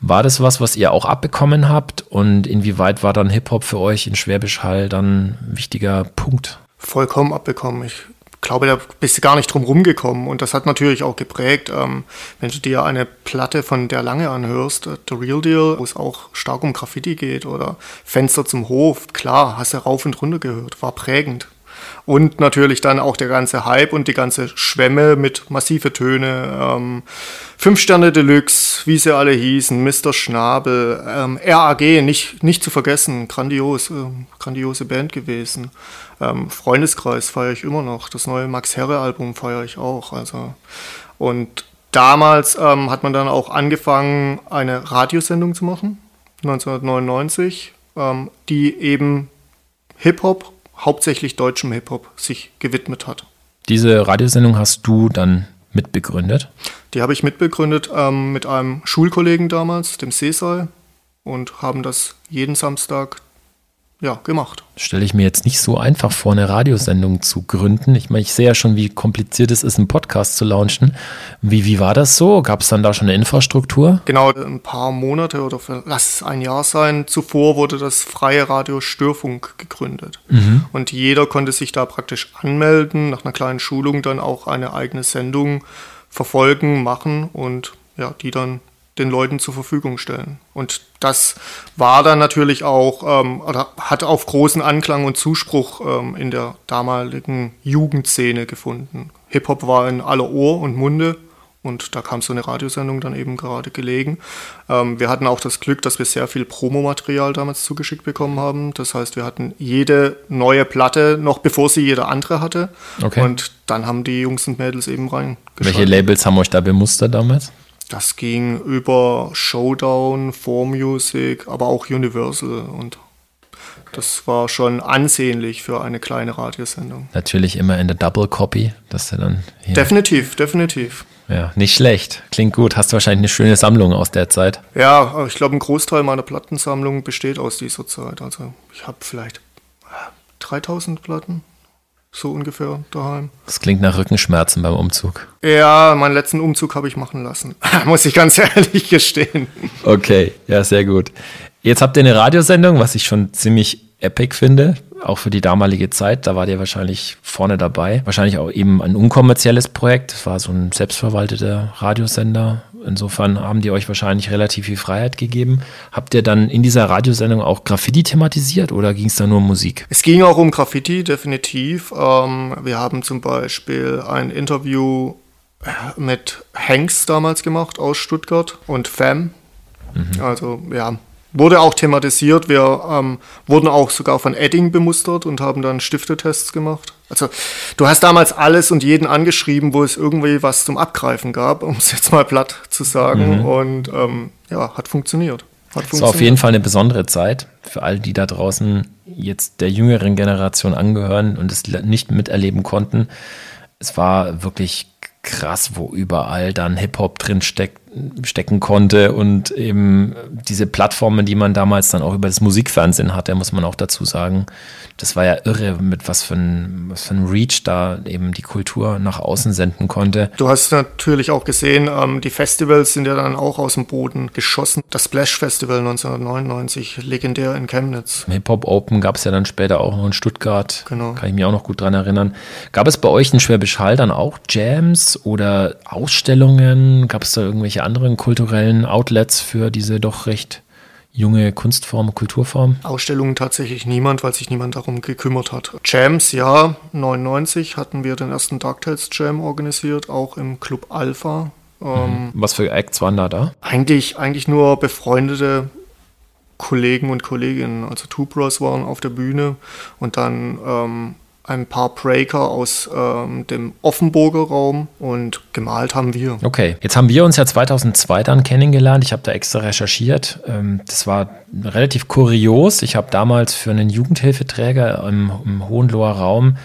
War das was, was ihr auch abbekommen habt und inwieweit war dann Hip-Hop für euch in Schwäbisch Hall dann ein wichtiger Punkt? Vollkommen abbekommen. Ich glaube, da bist du gar nicht drum rumgekommen. Und das hat natürlich auch geprägt. Ähm, wenn du dir eine Platte von der Lange anhörst, äh, The Real Deal, wo es auch stark um Graffiti geht oder Fenster zum Hof, klar, hast du rauf und runter gehört, war prägend. Und natürlich dann auch der ganze Hype und die ganze Schwemme mit massive Töne. Ähm, Fünf Sterne Deluxe, wie sie alle hießen, Mr. Schnabel, ähm, RAG, nicht, nicht zu vergessen, grandios, äh, grandiose Band gewesen. Ähm, Freundeskreis feiere ich immer noch. Das neue Max Herre-Album feiere ich auch. Also. Und damals ähm, hat man dann auch angefangen, eine Radiosendung zu machen, 1999, ähm, die eben Hip-Hop, hauptsächlich deutschem Hip-Hop, sich gewidmet hat. Diese Radiosendung hast du dann mitbegründet? Die habe ich mitbegründet ähm, mit einem Schulkollegen damals, dem Sesal, und haben das jeden Samstag ja, gemacht. Stelle ich mir jetzt nicht so einfach vor, eine Radiosendung zu gründen. Ich meine, ich sehe ja schon, wie kompliziert es ist, einen Podcast zu launchen. Wie, wie war das so? Gab es dann da schon eine Infrastruktur? Genau, ein paar Monate oder lass es ein Jahr sein. Zuvor wurde das Freie Radio Störfunk gegründet. Mhm. Und jeder konnte sich da praktisch anmelden, nach einer kleinen Schulung dann auch eine eigene Sendung verfolgen, machen und ja, die dann den Leuten zur Verfügung stellen. Und das war dann natürlich auch, ähm, oder hat auf großen Anklang und Zuspruch ähm, in der damaligen Jugendszene gefunden. Hip-Hop war in aller Ohr und Munde und da kam so eine Radiosendung dann eben gerade gelegen. Ähm, wir hatten auch das Glück, dass wir sehr viel Promomaterial damals zugeschickt bekommen haben. Das heißt, wir hatten jede neue Platte noch bevor sie jeder andere hatte. Okay. Und dann haben die Jungs und Mädels eben reingehört. Welche Labels haben euch da bemustert damals? Das ging über Showdown, 4Music, aber auch Universal und das war schon ansehnlich für eine kleine Radiosendung. Natürlich immer in der Double Copy, dass du dann hier Definitiv, definitiv. Ja, nicht schlecht. Klingt gut. Hast du wahrscheinlich eine schöne Sammlung aus der Zeit. Ja, ich glaube, ein Großteil meiner Plattensammlung besteht aus dieser Zeit. Also ich habe vielleicht 3000 Platten so ungefähr daheim. Das klingt nach Rückenschmerzen beim Umzug. Ja, meinen letzten Umzug habe ich machen lassen. Muss ich ganz ehrlich gestehen. Okay, ja, sehr gut. Jetzt habt ihr eine Radiosendung, was ich schon ziemlich epic finde, auch für die damalige Zeit. Da war ihr wahrscheinlich vorne dabei. Wahrscheinlich auch eben ein unkommerzielles Projekt. Es war so ein selbstverwalteter Radiosender Insofern haben die euch wahrscheinlich relativ viel Freiheit gegeben. Habt ihr dann in dieser Radiosendung auch Graffiti thematisiert oder ging es da nur um Musik? Es ging auch um Graffiti, definitiv. Ähm, wir haben zum Beispiel ein Interview äh, mit Hanks damals gemacht aus Stuttgart und Fam. Mhm. Also ja, Wurde auch thematisiert. Wir ähm, wurden auch sogar von Edding bemustert und haben dann Stiftetests gemacht. Also du hast damals alles und jeden angeschrieben, wo es irgendwie was zum Abgreifen gab, um es jetzt mal platt zu sagen. Mhm. Und ähm, ja, hat funktioniert. Hat funktioniert. war auf jeden Fall eine besondere Zeit für all die da draußen jetzt der jüngeren Generation angehören und es nicht miterleben konnten. Es war wirklich krass, wo überall dann Hip-Hop drin steckt, stecken konnte und eben diese Plattformen, die man damals dann auch über das Musikfernsehen hatte, muss man auch dazu sagen, das war ja irre, mit was für ein, was für ein Reach da eben die Kultur nach außen senden konnte. Du hast natürlich auch gesehen, ähm, die Festivals sind ja dann auch aus dem Boden geschossen. Das Splash Festival 1999, legendär in Chemnitz. Hip-Hop Open gab es ja dann später auch noch in Stuttgart. Genau. Kann ich mich auch noch gut dran erinnern. Gab es bei euch in Schwäbisch Hall dann auch Jams oder Ausstellungen? Gab es da irgendwelche anderen kulturellen Outlets für diese doch recht junge Kunstform, Kulturform? Ausstellungen tatsächlich niemand, weil sich niemand darum gekümmert hat. Jams, ja, 99 hatten wir den ersten Darktales Jam organisiert, auch im Club Alpha. Ähm, Was für Acts waren da da? Eigentlich, eigentlich nur befreundete Kollegen und Kolleginnen. Also Two Bros waren auf der Bühne und dann ähm, ein paar Breaker aus ähm, dem Offenburger Raum und gemalt haben wir. Okay, jetzt haben wir uns ja 2002 dann kennengelernt. Ich habe da extra recherchiert. Ähm, das war relativ kurios. Ich habe damals für einen Jugendhilfeträger im, im Hohenloher Raum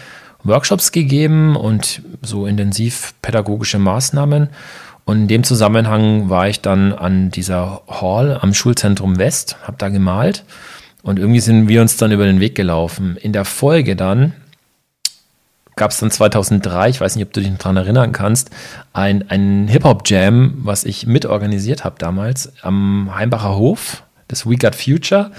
Workshops gegeben und so intensiv pädagogische Maßnahmen. Und in dem Zusammenhang war ich dann an dieser Hall am Schulzentrum West, habe da gemalt. Und irgendwie sind wir uns dann über den Weg gelaufen. In der Folge dann gab es dann 2003, ich weiß nicht, ob du dich daran erinnern kannst, ein, ein Hip-Hop-Jam, was ich mitorganisiert habe damals am Heimbacher Hof das We Got Future.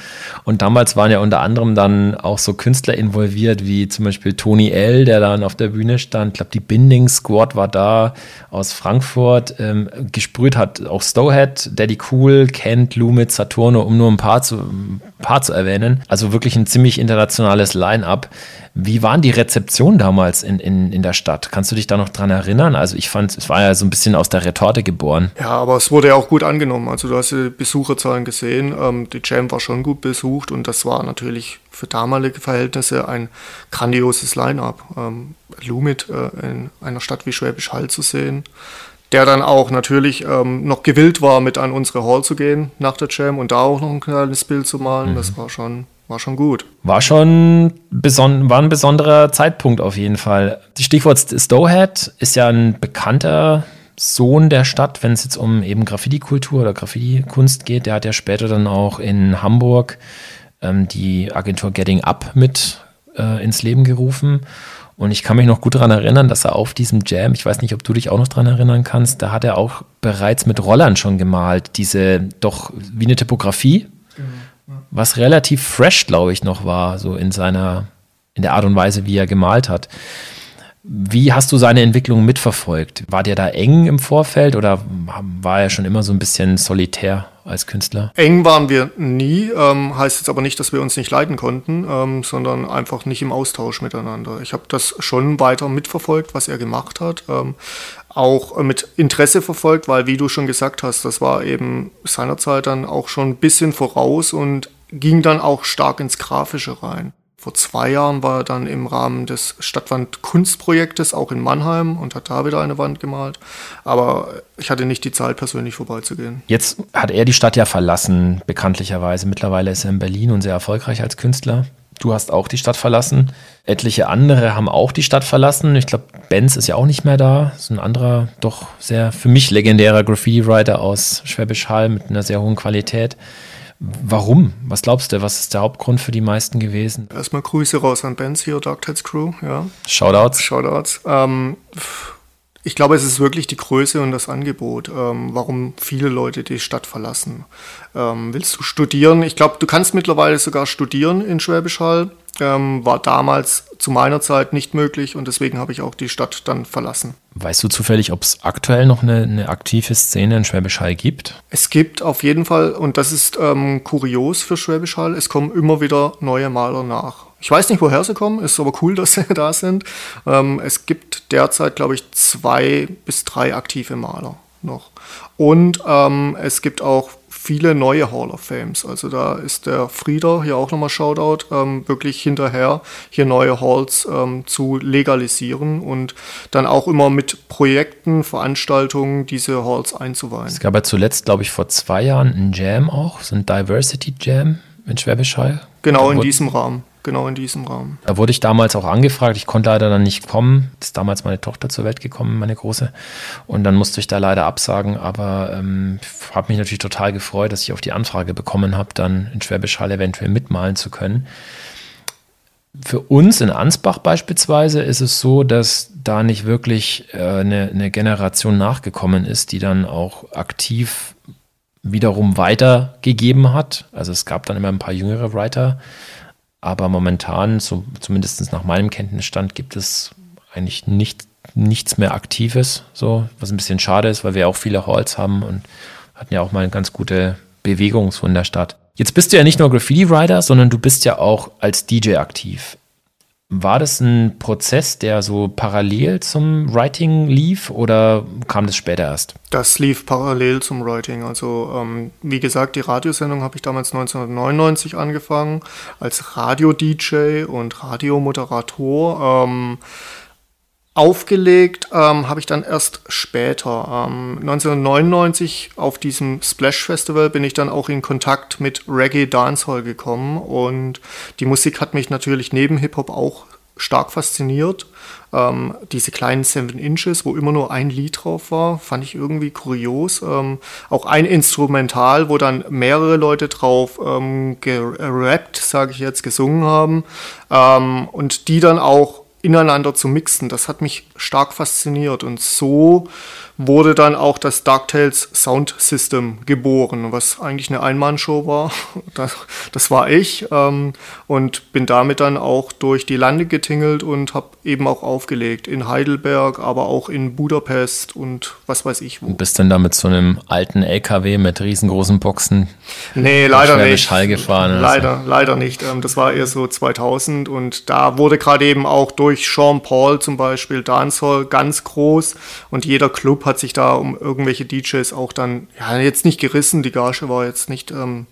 Und damals waren ja unter anderem dann auch so Künstler involviert, wie zum Beispiel Tony L., der dann auf der Bühne stand. Ich glaube, die Binding Squad war da aus Frankfurt. Ähm, gesprüht hat auch Stowhead, Daddy Cool, Kent, Lumit, Saturno, um nur ein paar zu, ein paar zu erwähnen. Also wirklich ein ziemlich internationales Line-up. Wie waren die Rezeptionen damals in, in, in der Stadt? Kannst du dich da noch dran erinnern? Also ich fand, es war ja so ein bisschen aus der Retorte geboren. Ja, aber es wurde ja auch gut angenommen. Also du hast die Besucherzahlen gesehen. Ähm, die Jam war schon gut besucht und das war natürlich für damalige Verhältnisse ein grandioses Line-up. Ähm, Lumit äh, in einer Stadt wie Schwäbisch Hall zu sehen, der dann auch natürlich ähm, noch gewillt war, mit an unsere Hall zu gehen nach der Jam und da auch noch ein kleines Bild zu malen. Mhm. Das war schon war schon gut. War schon beson war ein besonderer Zeitpunkt auf jeden Fall. Stichwort Stowhead ist ja ein bekannter Sohn der Stadt, wenn es jetzt um eben Graffiti-Kultur oder Graffiti-Kunst geht. Der hat ja später dann auch in Hamburg ähm, die Agentur Getting Up mit äh, ins Leben gerufen. Und ich kann mich noch gut daran erinnern, dass er auf diesem Jam, ich weiß nicht, ob du dich auch noch daran erinnern kannst, da hat er auch bereits mit Rollern schon gemalt, diese doch wie eine Typografie, was relativ fresh, glaube ich, noch war, so in seiner, in der Art und Weise, wie er gemalt hat. Wie hast du seine Entwicklung mitverfolgt? War der da eng im Vorfeld oder war er schon immer so ein bisschen solitär als Künstler? Eng waren wir nie, ähm, heißt jetzt aber nicht, dass wir uns nicht leiden konnten, ähm, sondern einfach nicht im Austausch miteinander. Ich habe das schon weiter mitverfolgt, was er gemacht hat, ähm, auch mit Interesse verfolgt, weil wie du schon gesagt hast, das war eben seinerzeit dann auch schon ein bisschen voraus und ging dann auch stark ins Grafische rein. Vor zwei Jahren war er dann im Rahmen des Stadtwand-Kunstprojektes auch in Mannheim und hat da wieder eine Wand gemalt. Aber ich hatte nicht die Zeit, persönlich vorbeizugehen. Jetzt hat er die Stadt ja verlassen, bekanntlicherweise. Mittlerweile ist er in Berlin und sehr erfolgreich als Künstler. Du hast auch die Stadt verlassen. Etliche andere haben auch die Stadt verlassen. Ich glaube, Benz ist ja auch nicht mehr da. Ist ein anderer, doch sehr für mich legendärer Graffiti-Writer aus Schwäbisch Hall mit einer sehr hohen Qualität. Warum? Was glaubst du, was ist der Hauptgrund für die meisten gewesen? Erstmal Grüße raus an Benz hier, Darktales Crew, ja. Shoutouts. Shoutouts. Ähm, ich glaube, es ist wirklich die Größe und das Angebot, ähm, warum viele Leute die Stadt verlassen. Ähm, willst du studieren? Ich glaube, du kannst mittlerweile sogar studieren in Schwäbisch Hall. Ähm, war damals zu meiner Zeit nicht möglich und deswegen habe ich auch die Stadt dann verlassen. Weißt du zufällig, ob es aktuell noch eine, eine, aktive Szene in Schwäbisch Hall gibt? Es gibt auf jeden Fall, und das ist ähm, kurios für Schwäbisch Hall, es kommen immer wieder neue Maler nach. Ich weiß nicht, woher sie kommen, ist aber cool, dass sie da sind. Ähm, es gibt derzeit, glaube ich, zwei bis drei aktive Maler noch. Und ähm, es gibt auch viele neue Hall of Fames. Also da ist der Frieder, hier auch nochmal Shoutout, ähm, wirklich hinterher, hier neue Halls ähm, zu legalisieren und dann auch immer mit Projekten, Veranstaltungen diese Halls einzuweihen. Es gab ja zuletzt, glaube ich, vor zwei Jahren ein Jam auch, so ein Diversity Jam in Schwäbisch Hall. Genau, in diesem Rahmen genau in diesem Rahmen. Da wurde ich damals auch angefragt. Ich konnte leider dann nicht kommen. Ist damals meine Tochter zur Welt gekommen, meine große. Und dann musste ich da leider absagen. Aber ähm, habe mich natürlich total gefreut, dass ich auch die Anfrage bekommen habe, dann in Schwäbisch Hall eventuell mitmalen zu können. Für uns in Ansbach beispielsweise ist es so, dass da nicht wirklich äh, eine, eine Generation nachgekommen ist, die dann auch aktiv wiederum weitergegeben hat. Also es gab dann immer ein paar jüngere Writer, aber momentan, so, zumindest nach meinem Kenntnisstand, gibt es eigentlich nicht, nichts mehr Aktives, so, was ein bisschen schade ist, weil wir auch viele Halls haben und hatten ja auch mal eine ganz gute Bewegung so in der Stadt. Jetzt bist du ja nicht nur Graffiti-Writer, sondern du bist ja auch als DJ aktiv. War das ein Prozess, der so parallel zum Writing lief oder kam das später erst? Das lief parallel zum Writing. Also ähm, wie gesagt, die Radiosendung habe ich damals 1999 angefangen als Radio-DJ und Radiomoderator. Ähm, Aufgelegt ähm, habe ich dann erst später. Ähm, 1999 auf diesem Splash Festival bin ich dann auch in Kontakt mit Reggae Dancehall gekommen und die Musik hat mich natürlich neben Hip-Hop auch stark fasziniert. Ähm, diese kleinen Seven Inches, wo immer nur ein Lied drauf war, fand ich irgendwie kurios. Ähm, auch ein Instrumental, wo dann mehrere Leute drauf ähm, gerappt, sage ich jetzt, gesungen haben ähm, und die dann auch ineinander zu mixen. Das hat mich stark fasziniert und so wurde dann auch das DuckTales Sound System geboren, was eigentlich eine Einmannshow war. Das, das war ich ähm, und bin damit dann auch durch die Lande getingelt und habe eben auch aufgelegt in Heidelberg, aber auch in Budapest und was weiß ich wo. Und bist dann da mit so einem alten LKW mit riesengroßen Boxen? Nee, leider nicht. Hall gefahren. Leider, so. leider nicht. Ähm, das war eher so 2000 und da wurde gerade eben auch durch Sean Paul zum Beispiel Dancehall ganz groß und jeder Club hat sich da um irgendwelche DJs auch dann, ja, jetzt nicht gerissen, die Gage war jetzt nicht ähm,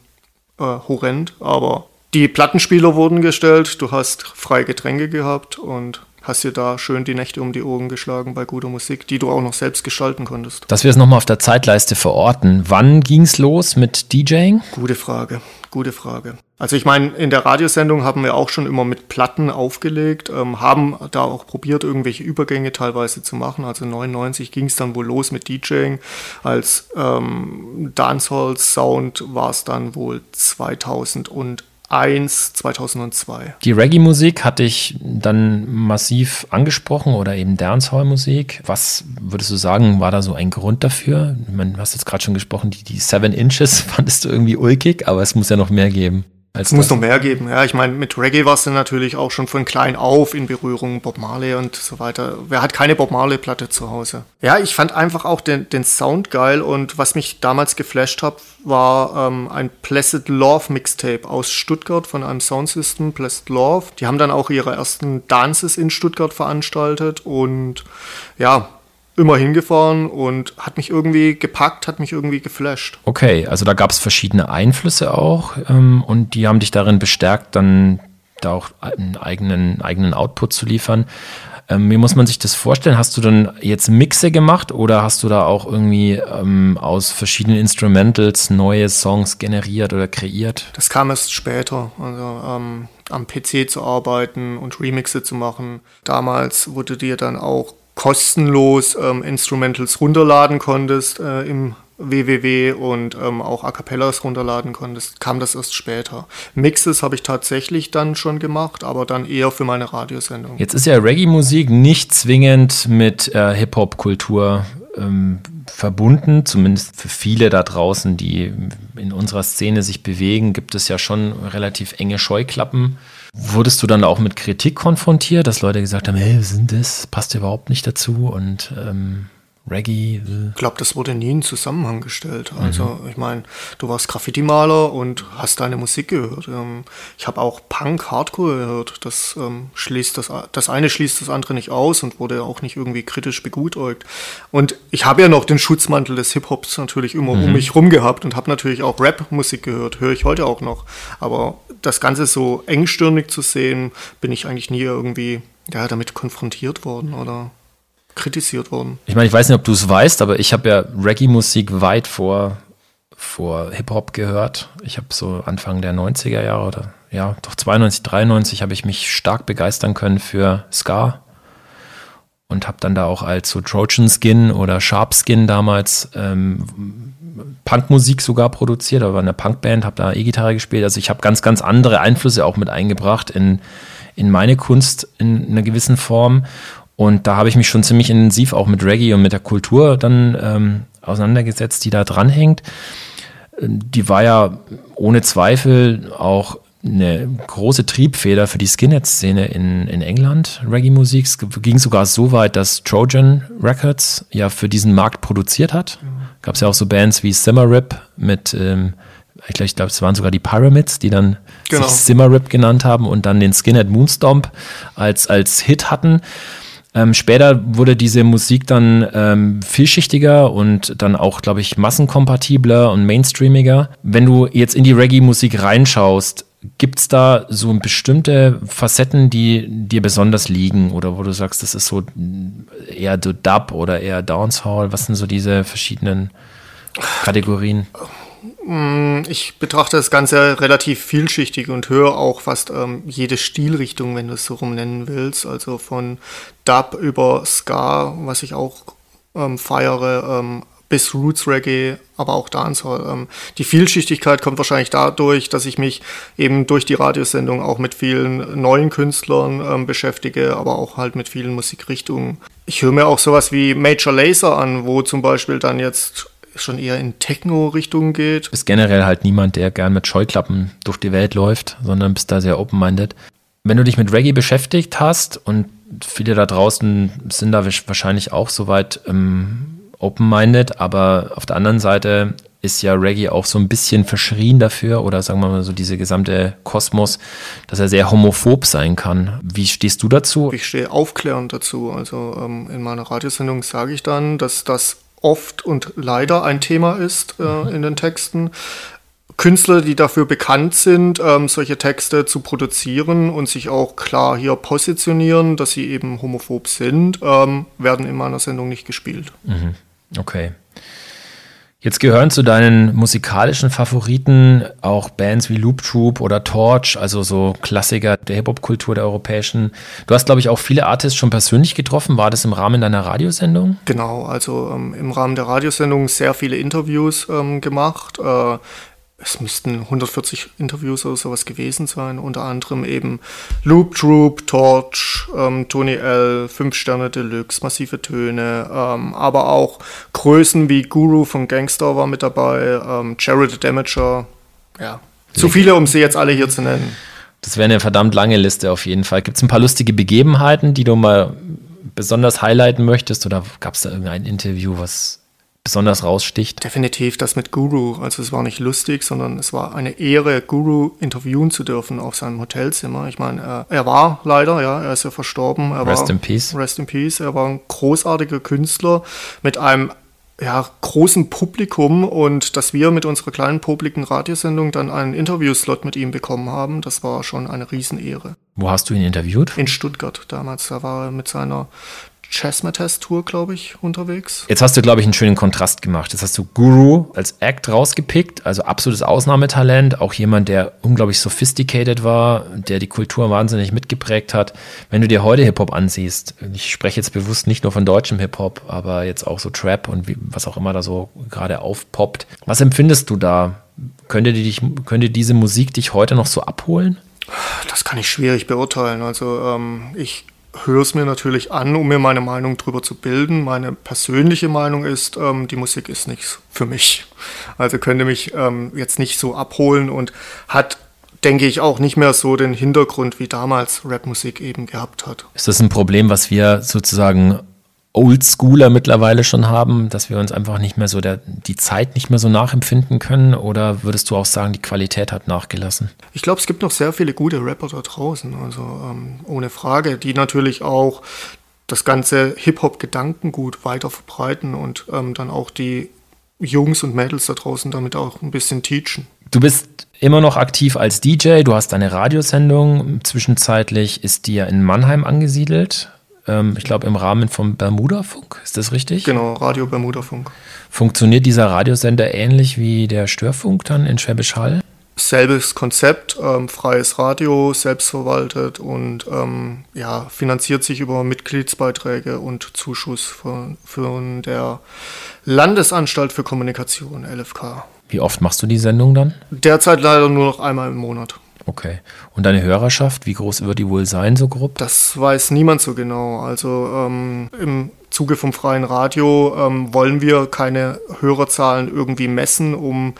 äh, horrend, aber die Plattenspieler wurden gestellt, du hast freie Getränke gehabt und hast dir da schön die Nächte um die Ohren geschlagen bei guter Musik, die du auch noch selbst gestalten konntest. Dass wir es nochmal auf der Zeitleiste verorten. Wann ging es los mit DJing? Gute Frage, gute Frage. Also ich meine, in der Radiosendung haben wir auch schon immer mit Platten aufgelegt, ähm, haben da auch probiert, irgendwelche Übergänge teilweise zu machen. Also 99 ging es dann wohl los mit DJing. Als ähm, Dancehall-Sound war es dann wohl 2000 und 1 2002. Die Reggae-Musik hatte ich dann massiv angesprochen oder eben Dancehall-Musik. Was würdest du sagen, war da so ein Grund dafür? Meine, du hast jetzt gerade schon gesprochen, die, die Seven Inches fandest du irgendwie ulkig, aber es muss ja noch mehr geben es muss noch mehr geben. Ja, ich meine, mit Reggae warst du natürlich auch schon von klein auf in Berührung, Bob Marley und so weiter. Wer hat keine Bob Marley-Platte zu Hause? Ja, ich fand einfach auch den, den Sound geil und was mich damals geflasht hat, war ähm, ein Placid Love Mixtape aus Stuttgart von einem Soundsystem, Placid Love. Die haben dann auch ihre ersten Dances in Stuttgart veranstaltet und ja, immer hingefahren und hat mich irgendwie gepackt, hat mich irgendwie geflasht. Okay, also da gab es verschiedene Einflüsse auch ähm, und die haben dich darin bestärkt, dann da auch einen eigenen, eigenen Output zu liefern. Ähm, wie muss man sich das vorstellen? Hast du dann jetzt Mixe gemacht oder hast du da auch irgendwie ähm, aus verschiedenen Instrumentals neue Songs generiert oder kreiert? Das kam erst später. Also ähm, am PC zu arbeiten und Remixe zu machen. Damals wurde dir dann auch kostenlos ähm, Instrumentals runterladen konntest äh, im www und ähm, auch A Cappellas runterladen konntest, kam das erst später. Mixes habe ich tatsächlich dann schon gemacht, aber dann eher für meine Radiosendung. Jetzt ist ja Reggae-Musik nicht zwingend mit äh, Hip-Hop-Kultur ähm, verbunden, zumindest für viele da draußen, die in unserer Szene sich bewegen, gibt es ja schon relativ enge Scheuklappen. Wurdest du dann auch mit Kritik konfrontiert, dass Leute gesagt haben, hey, was sind das? Passt überhaupt nicht dazu und ähm, Reggae. Ich glaube, das wurde nie in Zusammenhang gestellt. Also mhm. ich meine, du warst Graffiti-Maler und hast deine Musik gehört. Ähm, ich habe auch Punk, Hardcore gehört. Das ähm, schließt das, das eine schließt das andere nicht aus und wurde auch nicht irgendwie kritisch begutäugt. Und ich habe ja noch den Schutzmantel des Hip-Hops natürlich immer mhm. um mich rum gehabt und habe natürlich auch Rap-Musik gehört. Höre ich heute auch noch. Aber das Ganze so engstirnig zu sehen, bin ich eigentlich nie irgendwie ja, damit konfrontiert worden oder kritisiert worden. Ich meine, ich weiß nicht, ob du es weißt, aber ich habe ja Reggae-Musik weit vor, vor Hip-Hop gehört. Ich habe so Anfang der 90er Jahre oder ja, doch 92, 93 habe ich mich stark begeistern können für Ska und habe dann da auch als so Trojan Skin oder Sharp Skin damals ähm, Punkmusik sogar produziert, aber in der Punkband, habe da E-Gitarre gespielt. Also ich habe ganz, ganz andere Einflüsse auch mit eingebracht in, in meine Kunst in einer gewissen Form und da habe ich mich schon ziemlich intensiv auch mit Reggae und mit der Kultur dann ähm, auseinandergesetzt, die da dranhängt. Die war ja ohne Zweifel auch eine große Triebfeder für die Skinhead-Szene in, in England, Reggae-Musik. Es ging sogar so weit, dass Trojan Records ja für diesen Markt produziert hat. Mhm. Gab es ja auch so Bands wie Simmerip mit, ähm, ich glaube, glaub, es waren sogar die Pyramids, die dann genau. sich Simmerip genannt haben und dann den Skinhead Moonstomp als, als Hit hatten. Ähm, später wurde diese Musik dann ähm, vielschichtiger und dann auch, glaube ich, massenkompatibler und mainstreamiger. Wenn du jetzt in die Reggae-Musik reinschaust, gibt es da so bestimmte Facetten, die dir besonders liegen oder wo du sagst, das ist so eher so Dub oder eher Dancehall? Was sind so diese verschiedenen Kategorien? Mm, ich betrachte das Ganze relativ vielschichtig und höre auch fast ähm, jede Stilrichtung, wenn du es so rum nennen willst. Also von Dub über Ska, was ich auch ähm, feiere, ähm, bis Roots Reggae, aber auch Dancehall. Ähm, die Vielschichtigkeit kommt wahrscheinlich dadurch, dass ich mich eben durch die Radiosendung auch mit vielen neuen Künstlern ähm, beschäftige, aber auch halt mit vielen Musikrichtungen. Ich höre mir auch sowas wie Major Laser an, wo zum Beispiel dann jetzt schon eher in Techno-Richtung geht. Bist generell halt niemand, der gern mit Scheuklappen durch die Welt läuft, sondern bist da sehr open-minded. Wenn du dich mit Reggae beschäftigt hast und viele da draußen sind da wahrscheinlich auch soweit ähm, open-minded, aber auf der anderen Seite ist ja Reggae auch so ein bisschen verschrien dafür oder sagen wir mal so diese gesamte Kosmos, dass er sehr homophob sein kann. Wie stehst du dazu? Ich stehe aufklärend dazu. Also ähm, in meiner Radiosendung sage ich dann, dass das oft und leider ein Thema ist äh, mhm. in den Texten. Künstler, die dafür bekannt sind, ähm, solche Texte zu produzieren und sich auch klar hier positionieren, dass sie eben homophob sind, ähm, werden in meiner Sendung nicht gespielt. Mhm. Okay. Jetzt gehören zu deinen musikalischen Favoriten auch Bands wie Loop Troop oder Torch, also so Klassiker der Hip-Hop-Kultur der europäischen. Du hast, glaube ich, auch viele Artists schon persönlich getroffen. War das im Rahmen deiner Radiosendung? Genau, also ähm, im Rahmen der Radiosendung sehr viele Interviews ähm, gemacht. Äh, es müssten 140 Interviews oder sowas gewesen sein, unter anderem eben Loop Troop, Torch, ähm, Tony L, 5 Sterne Deluxe, massive Töne, ähm, aber auch Größen wie Guru von Gangster war mit dabei, ähm, Jared Damager, ja, zu viele, um sie jetzt alle hier zu nennen. Das wäre eine verdammt lange Liste auf jeden Fall. Gibt es ein paar lustige Begebenheiten, die du mal besonders highlighten möchtest oder gab es da irgendein Interview, was besonders raussticht? Definitiv das mit Guru. Also es war nicht lustig, sondern es war eine Ehre, Guru interviewen zu dürfen auf seinem Hotelzimmer. Ich meine, er, war leider, ja, er ist ja verstorben. Er rest war, in Peace. Rest in Peace. Er war ein großartiger Künstler mit einem ja, großem Publikum und dass wir mit unserer kleinen publiken Radiosendung dann einen Interviewslot mit ihm bekommen haben, das war schon eine Riesenehre. Wo hast du ihn interviewt? In Stuttgart damals. Da war er mit seiner Chessmatest-Tour, glaube ich, unterwegs. Jetzt hast du, glaube ich, einen schönen Kontrast gemacht. Jetzt hast du Guru als Act rausgepickt, also absolutes Ausnahmetalent, auch jemand, der unglaublich sophisticated war, der die Kultur wahnsinnig mitgeprägt hat. Wenn du dir heute Hip-Hop ansiehst, ich spreche jetzt bewusst nicht nur von deutschem Hip-Hop, aber jetzt auch so Trap und wie, was auch immer da so gerade aufpoppt. Was empfindest du da? Könnte, die dich, könnte diese Musik dich heute noch so abholen? Das kann ich schwierig beurteilen. Also ähm, ich höre es mir natürlich an, um mir meine Meinung darüber zu bilden. Meine persönliche Meinung ist, ähm, die Musik ist nichts für mich. Also könnte mich ähm, jetzt nicht so abholen und hat, denke ich, auch nicht mehr so den Hintergrund, wie damals Rapmusik eben gehabt hat. Ist das ein Problem, was wir sozusagen Oldschooler mittlerweile schon haben, dass wir uns einfach nicht mehr so der, die Zeit nicht mehr so nachempfinden können? Oder würdest du auch sagen, die Qualität hat nachgelassen? Ich glaube, es gibt noch sehr viele gute Rapper da draußen, also ähm, ohne Frage, die natürlich auch das ganze Hip-Hop-Gedankengut weiter verbreiten und ähm, dann auch die Jungs und Mädels da draußen damit auch ein bisschen teachen. Du bist immer noch aktiv als DJ, du hast eine Radiosendung. Zwischenzeitlich ist die ja in Mannheim angesiedelt ähm, ich glaube, im Rahmen vom Bermuda-Funk. Ist das richtig? Genau, Radio Bermuda-Funk. Funktioniert dieser Radiosender ähnlich wie der Störfunk dann in Schwäbisch Hall? Selbes Konzept, ähm, freies Radio, selbstverwaltet und ähm, ja, finanziert sich über Mitgliedsbeiträge und Zuschuss von, von der Landesanstalt für Kommunikation, LFK. Wie oft machst du die Sendung dann? Derzeit leider nur noch einmal im Monat. Okay. Und deine Hörerschaft, wie groß wird die wohl sein, so grob? Das weiß niemand so genau. Also ähm, im Zuge vom freien Radio ähm, wollen wir keine Hörerzahlen irgendwie messen, um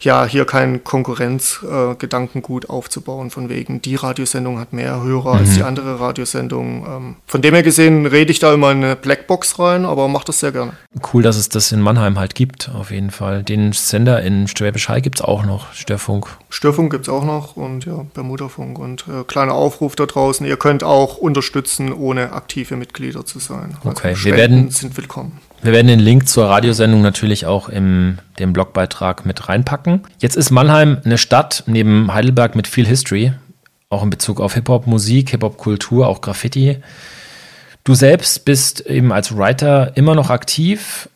ja hier kein Konkurrenzgedankengut äh, aufzubauen, von wegen, die Radiosendung hat mehr Hörer mhm. als die andere Radiosendung. Ähm, von dem her gesehen rede ich da immer in eine Blackbox rein, aber mache das sehr gerne. Cool, dass es das in Mannheim halt gibt, auf jeden Fall. Den Sender in Schwäbisch Hall gibt es auch noch, Störfunk. Störfunk gibt es auch noch und ja, Bermuderfunk. Und äh, kleiner Aufruf da draußen, ihr könnt auch unterstützen, ohne aktive Mitglieder zu sein. Also okay, wir werden, sind willkommen. Wir werden den Link zur Radiosendung natürlich auch im dem Blogbeitrag mit reinpacken. Jetzt ist Mannheim eine Stadt neben Heidelberg mit viel History, auch in Bezug auf Hip-Hop-Musik, Hip-Hop-Kultur, auch Graffiti. Du selbst bist eben als Writer immer noch aktiv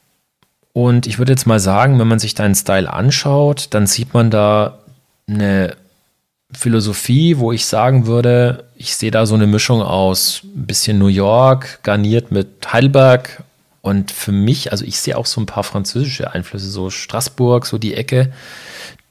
und ich würde jetzt mal sagen, wenn man sich deinen Style anschaut, dann sieht man da eine Philosophie, wo ich sagen würde, ich sehe da so eine Mischung aus ein bisschen New York, garniert mit Heidelberg und für mich, also ich sehe auch so ein paar französische Einflüsse, so Straßburg, so die Ecke,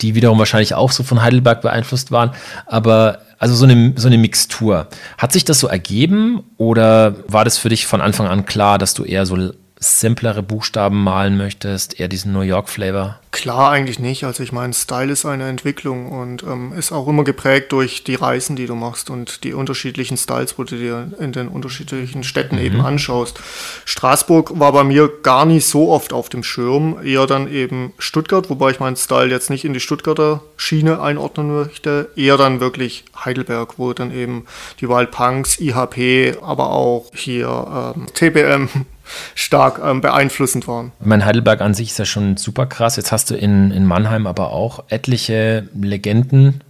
die wiederum wahrscheinlich auch so von Heidelberg beeinflusst waren. Aber also so eine, so eine Mixtur. Hat sich das so ergeben oder war das für dich von Anfang an klar, dass du eher so simplere Buchstaben malen möchtest, eher diesen New York-Flavor? Klar, eigentlich nicht. Also ich meine, Style ist eine Entwicklung und ähm, ist auch immer geprägt durch die Reisen, die du machst und die unterschiedlichen Styles, wo du dir in den unterschiedlichen Städten mhm. eben anschaust. Straßburg war bei mir gar nicht so oft auf dem Schirm, eher dann eben Stuttgart, wobei ich meinen Style jetzt nicht in die Stuttgarter Schiene einordnen möchte, eher dann wirklich Heidelberg, wo dann eben die Wild Punks, IHP, aber auch hier ähm, TBM stark ähm, beeinflussend waren. Mein Heidelberg an sich ist ja schon super krass. Jetzt hast du in, in Mannheim aber auch etliche Legenden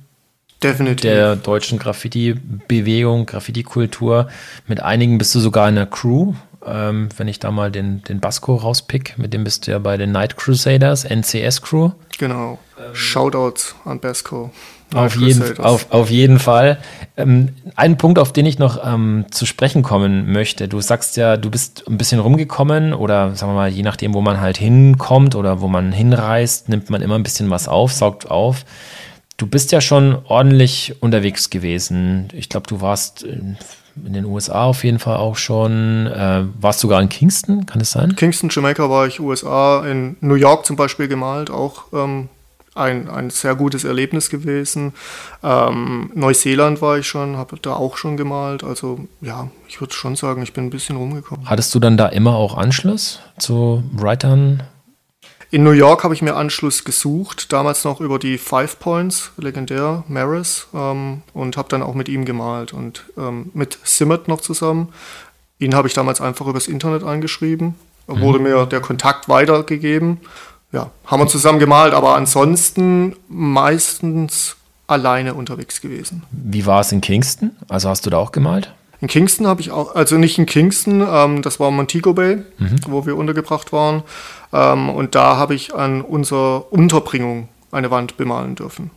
Definitiv. der deutschen Graffiti-Bewegung, Graffiti-Kultur. Mit einigen bist du sogar in der Crew. Ähm, wenn ich da mal den, den Basco rauspick, mit dem bist du ja bei den Night Crusaders, NCS Crew. Genau. Ähm, Shoutouts an Basco. Auf jeden, auf, auf jeden Fall. Ähm, ein Punkt, auf den ich noch ähm, zu sprechen kommen möchte. Du sagst ja, du bist ein bisschen rumgekommen oder sagen wir mal, je nachdem, wo man halt hinkommt oder wo man hinreist, nimmt man immer ein bisschen was auf, saugt auf. Du bist ja schon ordentlich unterwegs gewesen. Ich glaube, du warst in, in den USA auf jeden Fall auch schon. Äh, warst sogar in Kingston, kann es sein? Kingston, Jamaica war ich, USA, in New York zum Beispiel gemalt, auch ähm, ein, ein sehr gutes Erlebnis gewesen. Ähm, Neuseeland war ich schon, habe da auch schon gemalt. Also ja, ich würde schon sagen, ich bin ein bisschen rumgekommen. Hattest du dann da immer auch Anschluss zu Writern? In New York habe ich mir Anschluss gesucht, damals noch über die Five Points, legendär, Maris, ähm, und habe dann auch mit ihm gemalt und ähm, mit Simmet noch zusammen. Ihn habe ich damals einfach übers Internet angeschrieben wurde mir der Kontakt weitergegeben. Ja, haben wir zusammen gemalt, aber ansonsten meistens alleine unterwegs gewesen. Wie war es in Kingston? Also hast du da auch gemalt? In Kingston habe ich auch, also nicht in Kingston, ähm, das war Montego Bay, wo wir untergebracht waren. Ähm, und da habe ich an unserer Unterbringung eine Wand bemalen dürfen.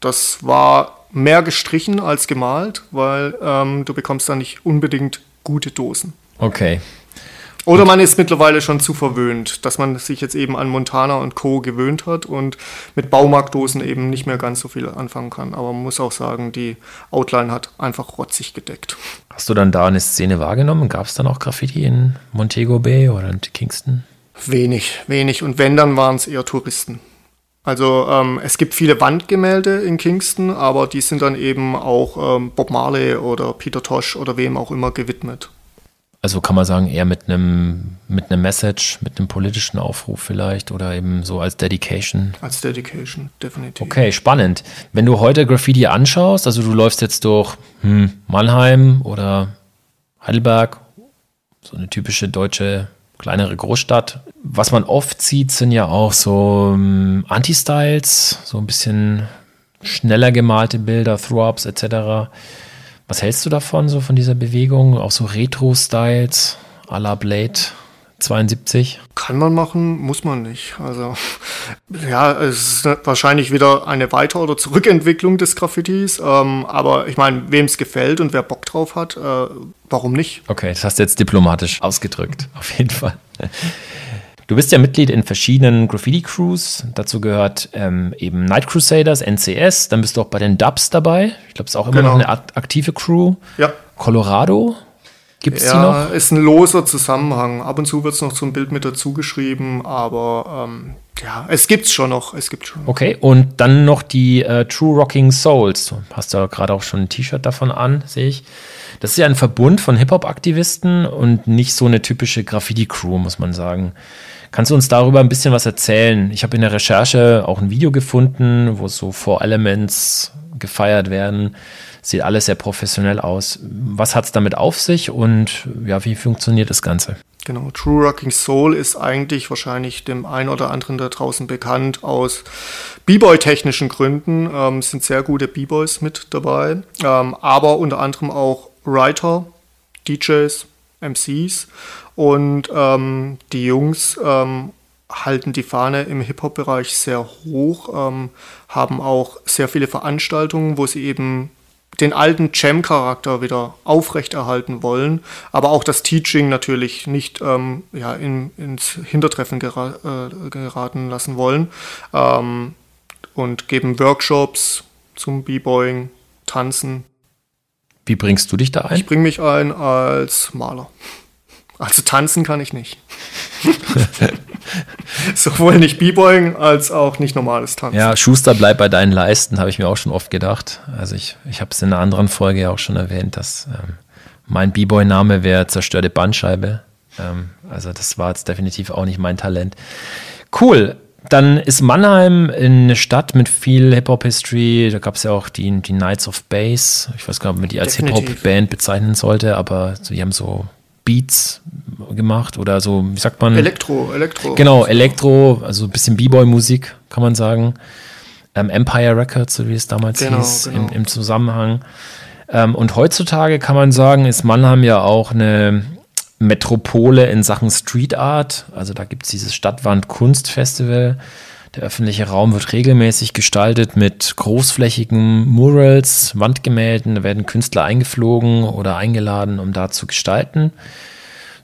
Das war mehr gestrichen als gemalt, weil ähm, du bekommst da nicht unbedingt gute Dosen. Okay. Oder man ist mittlerweile schon zu verwöhnt, dass man sich jetzt eben an Montana und Co. gewöhnt hat und mit Baumarktdosen eben nicht mehr ganz so viel anfangen kann. Aber man muss auch sagen, die Outline hat einfach rotzig gedeckt. Hast du dann da eine Szene wahrgenommen? Gab es dann auch Graffiti in Montego Bay oder in Kingston? Wenig, wenig. Und wenn, dann waren es eher Touristen. Also ähm, es gibt viele Wandgemälde in Kingston, aber die sind dann eben auch ähm, Bob Marley oder Peter Tosh oder wem auch immer gewidmet. Also kann man sagen, eher mit einem mit einem Message, mit einem politischen Aufruf vielleicht oder eben so als Dedication. Als Dedication, definitiv. Okay, spannend. Wenn du heute Graffiti anschaust, also du läufst jetzt durch hm, Mannheim oder Heidelberg, so eine typische deutsche kleinere Großstadt. Was man oft sieht, sind ja auch so ähm, Anti-Styles, so ein bisschen schneller gemalte Bilder, Throw-Ups etc. Was hältst du davon, so von dieser Bewegung? Auch so Retro-Styles à la Blade 72? Kann man machen, muss man nicht. Also ja, es ist wahrscheinlich wieder eine Weiter- oder Zurückentwicklung des Graffitis. Ähm, aber ich meine, wem es gefällt und wer Bock drauf hat, äh, warum nicht? Okay, das hast du jetzt diplomatisch ausgedrückt, auf jeden Fall. Du bist ja Mitglied in verschiedenen Graffiti-Crews. Dazu gehört ähm, eben Night Crusaders, NCS. Dann bist du auch bei den Dubs dabei. Ich glaube, es ist auch immer Genau. noch eine ak- aktive Crew. Ja. Colorado, gibt es die Ja, noch? ist ein loser Zusammenhang. Ab und zu wird es noch zum Bild mit dazu geschrieben, aber ähm, ja, es gibt's schon noch. Es gibt schon. Okay, und dann noch die äh, True Rocking Souls. Du hast ja gerade auch schon ein T-Shirt davon an, sehe ich. Das ist ja ein Verbund von Hip-Hop-Aktivisten und nicht so eine typische Graffiti-Crew, muss man sagen. Kannst du uns darüber ein bisschen was erzählen? Ich habe in der Recherche auch ein Video gefunden, wo so Four Elements gefeiert werden. Sieht alles sehr professionell aus. Was hat es damit auf sich und ja, wie funktioniert das Ganze? Genau, True Rocking Soul ist eigentlich wahrscheinlich dem einen oder anderen da draußen bekannt aus B-Boy-technischen Gründen. Ähm, sind sehr gute B-Boys mit dabei, ähm, aber unter anderem auch Writer, DJs, MCs und ähm, die Jungs ähm, halten die Fahne im Hip-Hop-Bereich sehr hoch, ähm, haben auch sehr viele Veranstaltungen, wo sie eben den alten Jam-Charakter wieder aufrechterhalten wollen, aber auch das Teaching natürlich nicht ähm, ja, in, ins Hintertreffen gera äh, geraten lassen wollen ähm, und geben Workshops zum B-Boying, Tanzen. Wie bringst du dich da ein? Ich bringe mich ein als Maler. Also tanzen kann ich nicht. Sowohl nicht B-Boying als auch nicht normales Tanzen. Ja, Schuster bleibt bei deinen Leisten, habe ich mir auch schon oft gedacht. Also ich, ich habe es in einer anderen Folge ja auch schon erwähnt, dass ähm, mein B-Boy-Name wäre zerstörte Bandscheibe. Ähm, also das war jetzt definitiv auch nicht mein Talent. Cool. Dann ist Mannheim eine Stadt mit viel Hip-Hop-History. Da gab es ja auch die, die Knights of Bass. Ich weiß gar nicht, ob man die als. Hip-Hop-Band bezeichnen sollte, aber die haben so Beats gemacht oder so, wie sagt man? Elektro, Elektro. Genau, Elektro, also ein bisschen B-Boy-Musik, kann man sagen. Ähm, Empire Records, so wie es damals Genau, hieß, genau. Im, im Zusammenhang. Ähm, und heutzutage kann man sagen, ist Mannheim ja auch eine Metropole in Sachen Street Art. Also da gibt es dieses Stadtwand-Kunstfestival. Der öffentliche Raum wird regelmäßig gestaltet mit großflächigen Murals, Wandgemälden. Da werden Künstler eingeflogen oder eingeladen, um da zu gestalten.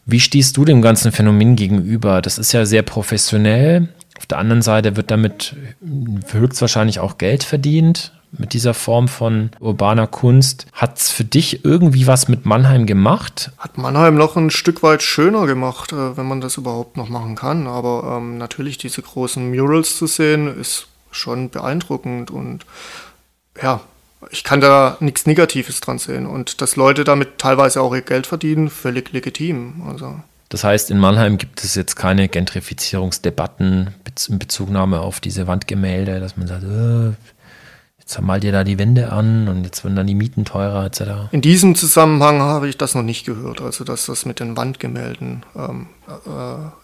Wie stehst du dem ganzen Phänomen gegenüber? Das ist ja sehr professionell. Auf der anderen Seite wird damit höchstwahrscheinlich auch Geld verdient mit dieser Form von urbaner Kunst. Hat es für dich irgendwie was mit Mannheim gemacht? Hat Mannheim noch ein Stück weit schöner gemacht, äh, wenn man das überhaupt noch machen kann. Aber ähm, natürlich diese großen Murals zu sehen, ist schon beeindruckend und ja, ich kann da nichts Negatives dran sehen. Und dass Leute damit teilweise auch ihr Geld verdienen, völlig legitim. Also Das heißt, in Mannheim gibt es jetzt keine Gentrifizierungsdebatten in Bezugnahme auf diese Wandgemälde, dass man sagt, äh, Jetzt mal dir da die Wände an und jetzt werden dann die Mieten teurer etc. In diesem Zusammenhang habe ich das noch nicht gehört, also dass das mit den Wandgemälden ähm, äh,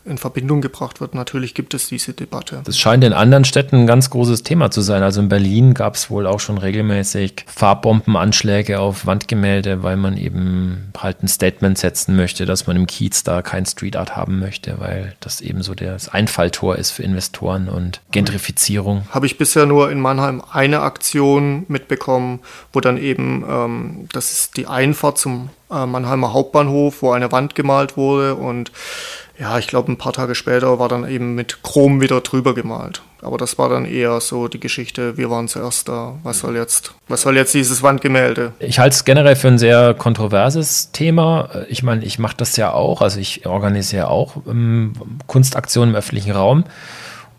in Verbindung gebracht wird. Natürlich gibt es diese Debatte. Das scheint in anderen Städten ein ganz großes Thema zu sein. Also in Berlin gab es wohl auch schon regelmäßig Farbbombenanschläge auf Wandgemälde, weil man eben halt ein Statement setzen möchte, dass man im Kiez da kein Street Art haben möchte, weil das eben so das Einfalltor ist für Investoren und Gentrifizierung. Habe ich bisher nur in Mannheim eine Aktion mitbekommen, wo dann eben, ähm, das ist die Einfahrt zum Mannheimer Hauptbahnhof, wo eine Wand gemalt wurde und ja, ich glaube, ein paar Tage später war dann eben mit Chrom wieder drüber gemalt. Aber das war dann eher so die Geschichte, wir waren zuerst da. Was soll jetzt, was soll jetzt dieses Wandgemälde? Ich halte es generell für ein sehr kontroverses Thema. Ich meine, ich mache das ja auch, also ich organisiere auch ähm, Kunstaktionen im öffentlichen Raum.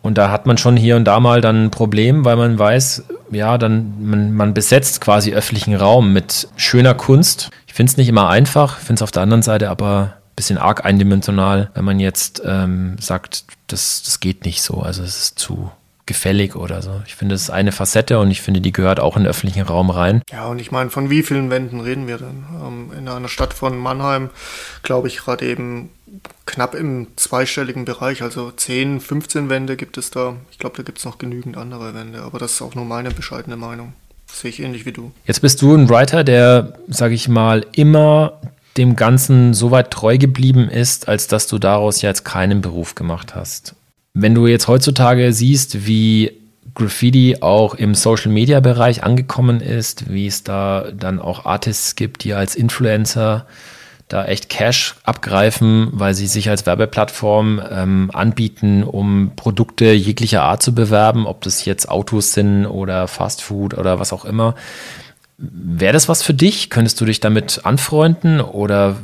Und da hat man schon hier und da mal dann ein Problem, weil man weiß, ja, dann man, man besetzt quasi öffentlichen Raum mit schöner Kunst. Ich finde es nicht immer einfach, finde es auf der anderen Seite aber ein bisschen arg eindimensional, wenn man jetzt ähm, sagt, das, das geht nicht so, also es ist zu gefällig oder so. Ich finde, es ist eine Facette und ich finde, die gehört auch in den öffentlichen Raum rein. Ja, und ich meine, von wie vielen Wänden reden wir denn? Ähm, in einer Stadt von Mannheim, glaube ich, gerade eben knapp im zweistelligen Bereich, also 10, 15 Wände gibt es da. Ich glaube, da gibt es noch genügend andere Wände, aber das ist auch nur meine bescheidene Meinung. Sehe ich ähnlich wie du. Jetzt bist du ein Writer, der, sage ich mal, immer dem Ganzen so weit treu geblieben ist, als dass du daraus jetzt keinen Beruf gemacht hast. Wenn du jetzt heutzutage siehst, wie Graffiti auch im Social Media Bereich angekommen ist, wie es da dann auch Artists gibt, die als Influencer da echt Cash abgreifen, weil sie sich als Werbeplattform ähm, anbieten, um Produkte jeglicher Art zu bewerben, ob das jetzt Autos sind oder Fast Food oder was auch immer. Wäre das was für dich? Könntest du dich damit anfreunden oder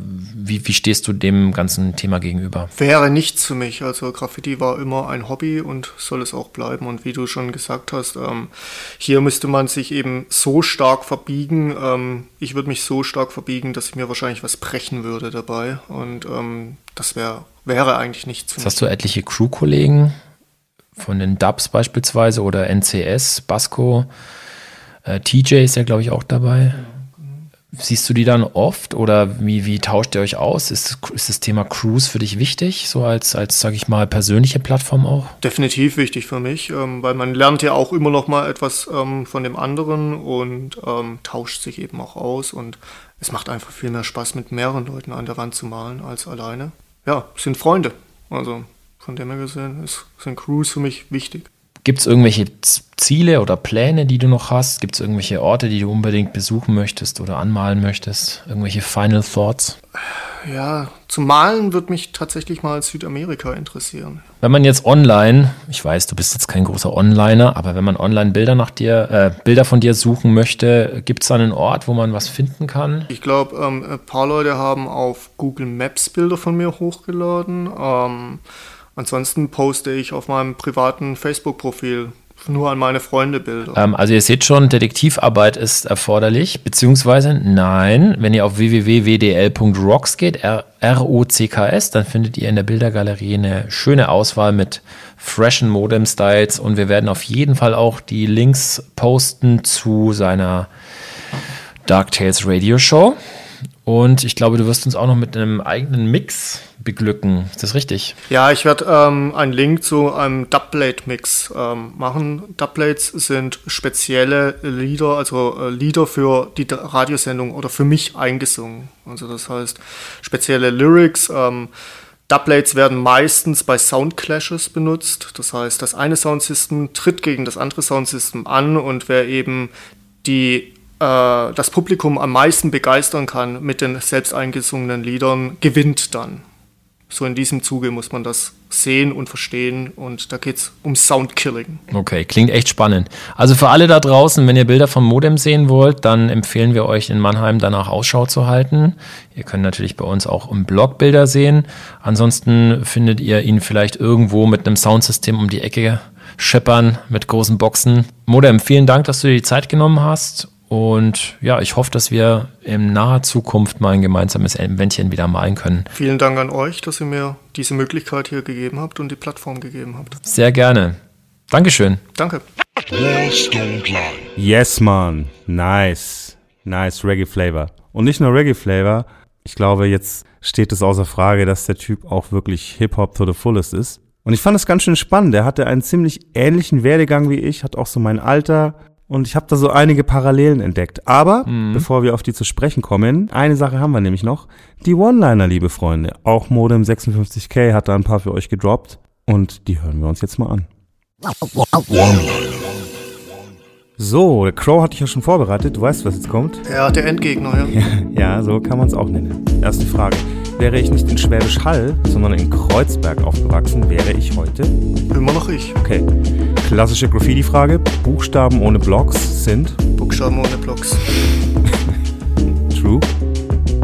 wie, wie stehst du dem ganzen Thema gegenüber? Wäre nichts für mich. Also Graffiti war immer ein Hobby und soll es auch bleiben. Und wie du schon gesagt hast, ähm, hier müsste man sich eben so stark verbiegen. Ähm, ich würde mich so stark verbiegen, dass ich mir wahrscheinlich was brechen würde dabei. Und ähm, das wär, wäre eigentlich nichts für Jetzt mich. Hast du etliche Crew-Kollegen von den Dubs beispielsweise oder NCS, Basco? Äh, TJ ist ja, glaube ich, auch dabei. Genau. Siehst du die dann oft oder wie, wie tauscht ihr euch aus? Ist, ist das Thema Cruise für dich wichtig, so als, als sage ich mal, persönliche Plattform auch? Definitiv wichtig für mich, ähm, weil man lernt ja auch immer noch mal etwas ähm, von dem anderen und ähm, tauscht sich eben auch aus und es macht einfach viel mehr Spaß, mit mehreren Leuten an der Wand zu malen als alleine. Ja, sind Freunde. Also von dem her gesehen ist, sind Crews für mich wichtig. Gibt es irgendwelche Ziele oder Pläne, die du noch hast? Gibt es irgendwelche Orte, die du unbedingt besuchen möchtest oder anmalen möchtest? Irgendwelche Final Thoughts? Ja, zum Malen würde mich tatsächlich mal Südamerika interessieren. Wenn man jetzt online, ich weiß, du bist jetzt kein großer Onliner, aber wenn man online Bilder nach dir, äh, Bilder von dir suchen möchte, gibt es da einen Ort, wo man was finden kann? Ich glaube, ähm, ein paar Leute haben auf Google Maps Bilder von mir hochgeladen. Ähm, Ansonsten poste ich auf meinem privaten Facebook-Profil nur an meine Freunde Bilder. Ähm, also ihr seht schon, Detektivarbeit ist erforderlich, beziehungsweise nein, wenn ihr auf www.wdl.rocks geht, R-O-C-K-S, dann findet ihr in der Bildergalerie eine schöne Auswahl mit freshen Modem-Styles und wir werden auf jeden Fall auch die Links posten zu seiner Dark Tales Radio Show. Und ich glaube, du wirst uns auch noch mit einem eigenen Mix beglücken. Ist das richtig? Ja, ich werde ähm, einen Link zu einem Dubplate-Mix ähm, machen. Dubplates sind spezielle Lieder, also äh, Lieder für die Radiosendung oder für mich eingesungen. Also das heißt spezielle Lyrics. Ähm, Dubplates werden meistens bei Soundclashes benutzt. Das heißt, das eine Soundsystem tritt gegen das andere Soundsystem an und wer eben die äh, das Publikum am meisten begeistern kann mit den selbst eingesungenen Liedern, gewinnt dann so in diesem Zuge muss man das sehen und verstehen und da geht es um Soundkilling. Okay, klingt echt spannend. Also für alle da draußen, wenn ihr Bilder vom Modem sehen wollt, dann empfehlen wir euch in Mannheim danach Ausschau zu halten. Ihr könnt natürlich bei uns auch im Blog Bilder sehen. Ansonsten findet ihr ihn vielleicht irgendwo mit einem Soundsystem um die Ecke scheppern mit großen Boxen. Modem, vielen Dank, dass du dir die Zeit genommen hast und ja, ich hoffe, dass wir in naher Zukunft mal ein gemeinsames Eventchen wieder malen können. Vielen Dank an euch, dass ihr mir diese Möglichkeit hier gegeben habt und die Plattform gegeben habt. Sehr gerne. Dankeschön. Danke. Yes, man. Nice. Nice Reggae Flavor. Und nicht nur Reggae Flavor. Ich glaube, jetzt steht es außer Frage, dass der Typ auch wirklich Hip-Hop to the fullest ist. Und ich fand es ganz schön spannend. Er hatte einen ziemlich ähnlichen Werdegang wie ich, hat auch so mein Alter. Und ich habe da so einige Parallelen entdeckt. Aber bevor wir auf die zu sprechen kommen, eine Sache haben wir nämlich noch. Die One-Liner, liebe Freunde. Auch Modem 56K hat da ein paar für euch gedroppt. Und die hören wir uns jetzt mal an. So, der Crow hatte ich ja schon vorbereitet. Du weißt, was jetzt kommt. Ja, der Endgegner, ja. Ja, so kann man es auch nennen. Erste Frage. Wäre ich nicht in Schwäbisch Hall, sondern in Kreuzberg aufgewachsen, wäre ich heute? Immer noch ich. Okay. Klassische Graffiti-Frage. Buchstaben ohne Blocks sind Buchstaben ohne Blocks. True.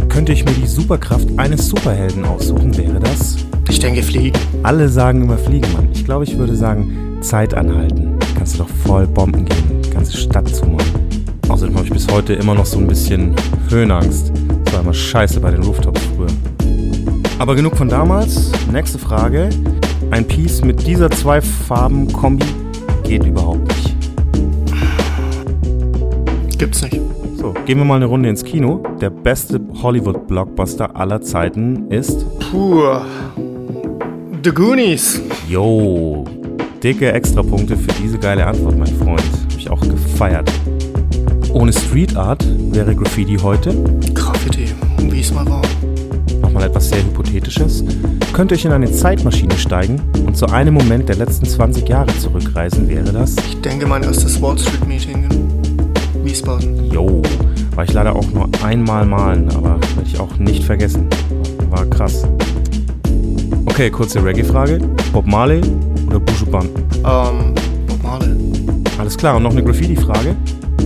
Könnte ich mir die Superkraft eines Superhelden aussuchen, wäre das? Ich denke fliegen. Alle sagen immer Fliegen, Mann. Ich glaube, ich würde sagen Zeit anhalten. Kannst du doch voll Bomben geben, die ganze Stadt zumachen. Außerdem habe ich bis heute immer noch so ein bisschen Höhenangst. Das war immer scheiße bei den Rooftops. Aber genug von damals. Nächste Frage. Ein Piece mit dieser zwei Farben Kombi geht überhaupt nicht. Gibt's nicht. So, gehen wir mal eine Runde ins Kino. Der beste Hollywood-Blockbuster aller Zeiten ist Puh. The Goonies. Yo, dicke Extrapunkte für diese geile Antwort, mein Freund. Hab ich auch gefeiert. Ohne Street Art wäre Graffiti heute, Graffiti. Wie es mal war. Nochmal etwas sehr Hypothetisches, könnte ich in eine Zeitmaschine steigen und zu einem Moment der letzten 20 Jahre zurückreisen, wäre das, Ich denke mein erstes Wall Street Meeting in Wiesbaden. yo, war ich leider auch nur einmal malen, aber werde ich auch nicht vergessen. War krass. Okay, kurze Reggae-Frage. Bob Marley oder Buju Banton? Ähm, Bob Marley. Alles klar, und noch eine Graffiti-Frage.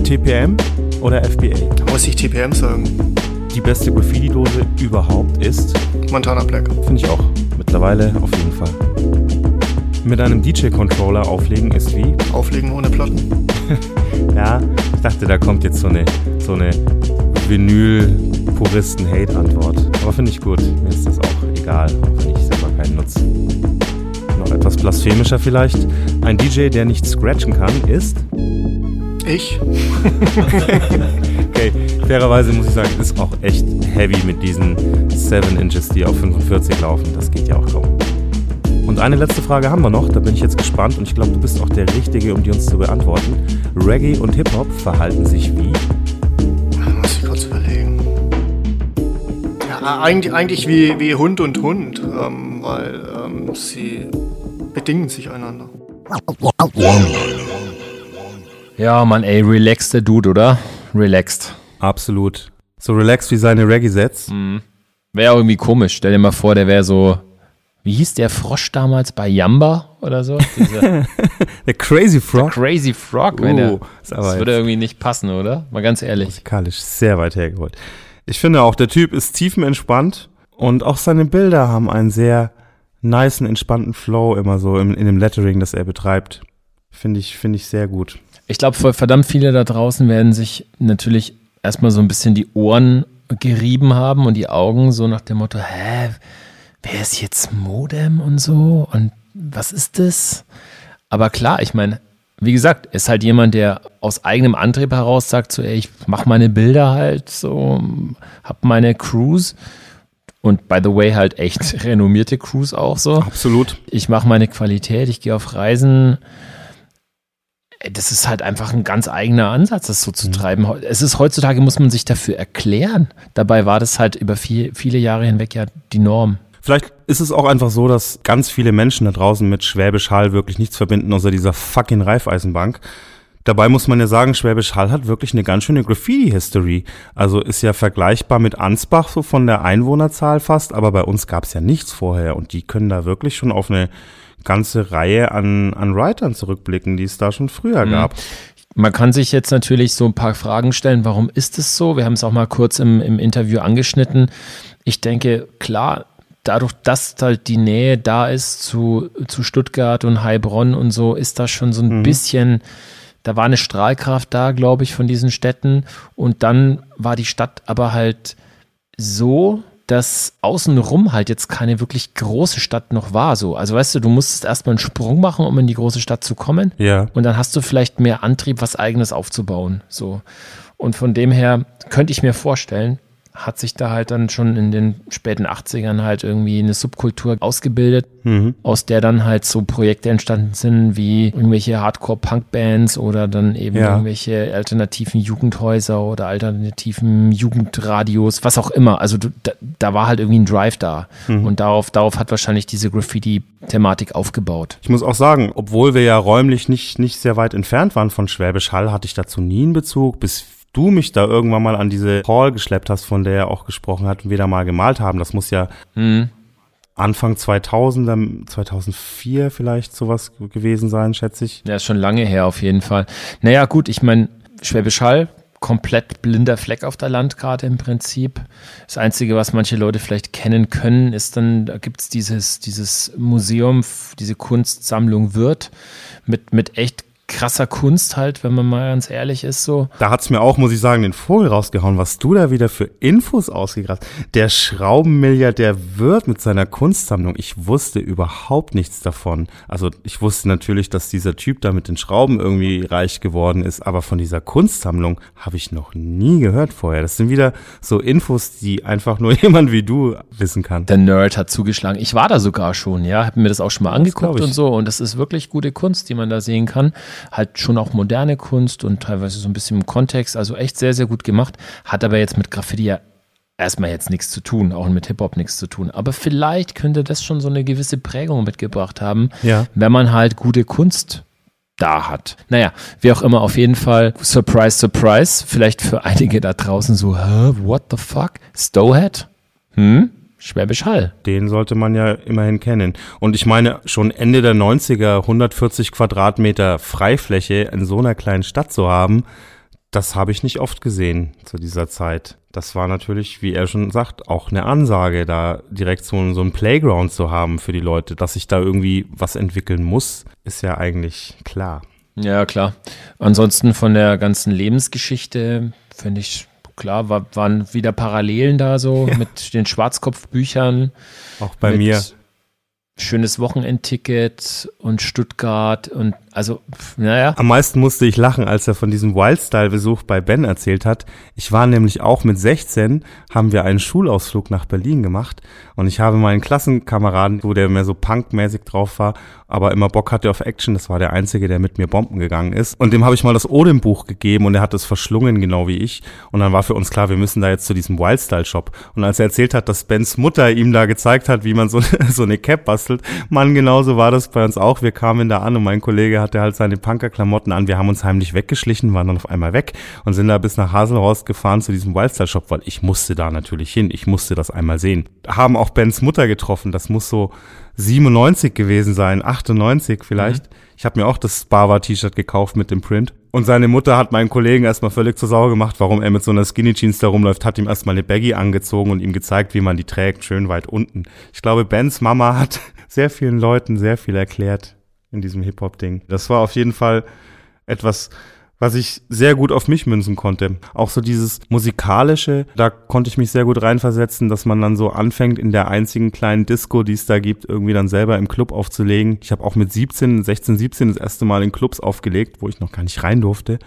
TPM oder FBA? Da muss ich TPM sagen. Die beste Graffiti-Dose überhaupt ist, Montana Black. finde ich auch, mittlerweile auf jeden Fall. Mit einem DJ-Controller auflegen ist wie? Auflegen ohne Platten. Ja, ich dachte, da kommt jetzt so eine, so eine Vinyl-Puristen-Hate-Antwort. Aber finde ich gut. Mir ist das auch egal, auch wenn ich selber keinen nutze. Noch etwas blasphemischer vielleicht. Ein DJ, der nicht scratchen kann, ist Ich? Okay, fairerweise muss ich sagen, ist auch echt heavy mit diesen 7 Inches, die auf 45 laufen. Das geht ja auch kaum. Und eine letzte Frage haben wir noch, da bin ich jetzt gespannt und ich glaube, du bist auch der Richtige, um die uns zu beantworten. Reggae und Hip-Hop verhalten sich wie? Muss ich kurz überlegen. Ja, eigentlich, eigentlich wie, wie Hund und Hund, ähm, weil ähm, sie bedingen sich einander. Ja, Mann, ey, relaxed der Dude, oder? Relaxed. Absolut. So relaxed wie seine Reggae-Sets. Wäre irgendwie komisch. Stell dir mal vor, der wäre so. Wie hieß der Frosch damals bei Yamba oder so? Der Crazy Frog. Crazy Frog, wenn der, Oh, aber das würde irgendwie nicht passen, oder? Mal ganz ehrlich. musikalisch sehr weit hergeholt. Ich finde auch, der Typ ist tiefenentspannt und auch seine Bilder haben einen sehr niceen, entspannten Flow immer so in, in dem Lettering, das er betreibt. Finde ich, finde ich sehr gut. Ich glaube, verdammt viele da draußen werden sich natürlich erstmal so ein bisschen die Ohren gerieben haben und die Augen so nach dem Motto, hä, wer ist jetzt Modem und so und was ist das? Aber klar, ich meine, wie gesagt, ist halt jemand, der aus eigenem Antrieb heraus sagt, so, ey, ich mache meine Bilder halt so, hab meine Crews und by the way halt echt renommierte Crews auch so Absolut. ich mache meine Qualität, ich gehe auf Reisen. Das ist halt einfach ein ganz eigener Ansatz, das so zu treiben. Es ist heutzutage, muss man sich dafür erklären. Dabei war das halt über viel, viele Jahre hinweg ja die Norm. Vielleicht ist es auch einfach so, dass ganz viele Menschen da draußen mit Schwäbisch Hall wirklich nichts verbinden, außer dieser fucking Reifeisenbank. Dabei muss man ja sagen, Schwäbisch Hall hat wirklich eine ganz schöne Graffiti-History. Also ist ja vergleichbar mit Ansbach so von der Einwohnerzahl fast, aber bei uns gab es ja nichts vorher und die können da wirklich schon auf eine ganze Reihe an, an Writern zurückblicken, die es da schon früher gab. Man kann sich jetzt natürlich so ein paar Fragen stellen, warum ist es so? Wir haben es auch mal kurz im, im Interview angeschnitten. Ich denke, klar, dadurch, dass halt die Nähe da ist zu, zu Stuttgart und Heilbronn und so, ist das schon so ein bisschen, da war eine Strahlkraft da, glaube ich, von diesen Städten. Und dann war die Stadt aber halt so, dass außenrum halt jetzt keine wirklich große Stadt noch war. So. Also weißt du, du musstest erstmal einen Sprung machen, um in die große Stadt zu kommen. Ja. Und dann hast du vielleicht mehr Antrieb, was eigenes aufzubauen. So. Und von dem her könnte ich mir vorstellen, hat sich da halt dann schon in den späten 80ern halt irgendwie eine Subkultur ausgebildet, Mhm. aus der dann halt so Projekte entstanden sind, wie irgendwelche Hardcore-Punk-Bands oder dann eben Ja. irgendwelche alternativen Jugendhäuser oder alternativen Jugendradios, was auch immer. Also da, da war halt irgendwie ein Drive da. Mhm. Und darauf, darauf hat wahrscheinlich diese Graffiti-Thematik aufgebaut. Ich muss auch sagen, obwohl wir ja räumlich nicht, nicht sehr weit entfernt waren von Schwäbisch Hall, hatte ich dazu nie einen Bezug, bis du mich da irgendwann mal an diese Hall geschleppt hast, von der er auch gesprochen hat und wir da mal gemalt haben. Das muss ja Anfang 2000, 2004 vielleicht sowas gewesen sein, schätze ich. Ja, ist schon lange her auf jeden Fall. Naja, gut, ich meine, Schwäbisch Hall, komplett blinder Fleck auf der Landkarte im Prinzip. Das Einzige, was manche Leute vielleicht kennen können, ist dann, da gibt's dieses, dieses Museum, diese Kunstsammlung Wirth mit, mit echt krasser Kunst halt, wenn man mal ganz ehrlich ist so. Da hat's mir auch, muss ich sagen, den Vogel rausgehauen, was du da wieder für Infos ausgegrast. Der Schraubenmilliardär wird mit seiner Kunstsammlung. Ich wusste überhaupt nichts davon. Also ich wusste natürlich, dass dieser Typ da mit den Schrauben irgendwie reich geworden ist, aber von dieser Kunstsammlung habe ich noch nie gehört vorher. Das sind wieder so Infos, die einfach nur jemand wie du wissen kann. Der Nerd hat zugeschlagen. Ich war da sogar schon, ja, habe mir das auch schon mal angeguckt und so. Und das ist wirklich gute Kunst, die man da sehen kann. Halt schon auch moderne Kunst und teilweise so ein bisschen im Kontext. Also echt sehr, sehr gut gemacht. Hat aber jetzt mit Graffiti ja erstmal jetzt nichts zu tun, auch mit Hip-Hop nichts zu tun. Aber vielleicht könnte das schon so eine gewisse Prägung mitgebracht haben, Ja. wenn man halt gute Kunst da hat. Naja, wie auch immer, auf jeden Fall, surprise, surprise, vielleicht für einige da draußen so, Hä, what the fuck? Stowhead? Hm? Schwäbisch Hall. Den sollte man ja immerhin kennen. Und ich meine, schon Ende der 90er 140 Quadratmeter Freifläche in so einer kleinen Stadt zu haben, das habe ich nicht oft gesehen zu dieser Zeit. Das war natürlich, wie er schon sagt, auch eine Ansage, da direkt so, so ein Playground zu haben für die Leute. Dass sich da irgendwie was entwickeln muss, ist ja eigentlich klar. Ja, klar. Ansonsten von der ganzen Lebensgeschichte finde ich klar, war, waren wieder Parallelen da so mit den Schwarzkopfbüchern. Auch bei mir. Schönes Wochenendticket und Stuttgart und also, naja. Am meisten musste ich lachen, als er von diesem Wildstyle-Besuch bei Ben erzählt hat. Ich war nämlich auch mit 16, haben wir einen Schulausflug nach Berlin gemacht und ich habe meinen Klassenkameraden, wo der mehr so punkmäßig drauf war, aber immer Bock hatte auf Action, das war der Einzige, der mit mir bomben gegangen ist. Und dem habe ich mal das Odin-Buch gegeben und er hat es verschlungen, genau wie ich. Und dann war für uns klar, wir müssen da jetzt zu diesem Wildstyle-Shop. Und als er erzählt hat, dass Bens Mutter ihm da gezeigt hat, wie man so, so eine Cap bastelt, Mann, genauso war das bei uns auch. Wir kamen da an und mein Kollege hatte halt seine Punker-Klamotten an. Wir haben uns heimlich weggeschlichen, waren dann auf einmal weg und sind da bis nach Haselhorst gefahren zu diesem Wildstyle-Shop, weil ich musste da natürlich hin. Ich musste das einmal sehen. Haben auch Bens Mutter getroffen. Das muss so 97 gewesen sein, 98 vielleicht. Ich habe mir auch das Bava-T-Shirt gekauft mit dem Print. Und seine Mutter hat meinen Kollegen erstmal völlig zur Sau gemacht, warum er mit so einer Skinny Jeans da rumläuft, hat ihm erstmal eine Baggy angezogen und ihm gezeigt, wie man die trägt, schön weit unten. Ich glaube, Bens Mama hat sehr vielen Leuten sehr viel erklärt in diesem Hip-Hop-Ding. Das war auf jeden Fall etwas, was ich sehr gut auf mich münzen konnte. Auch so dieses musikalische, da konnte ich mich sehr gut reinversetzen, dass man dann so anfängt, in der einzigen kleinen Disco, die es da gibt, irgendwie dann selber im Club aufzulegen. Ich habe auch mit 17, 16, 17 das erste Mal in Clubs aufgelegt, wo ich noch gar nicht rein durfte.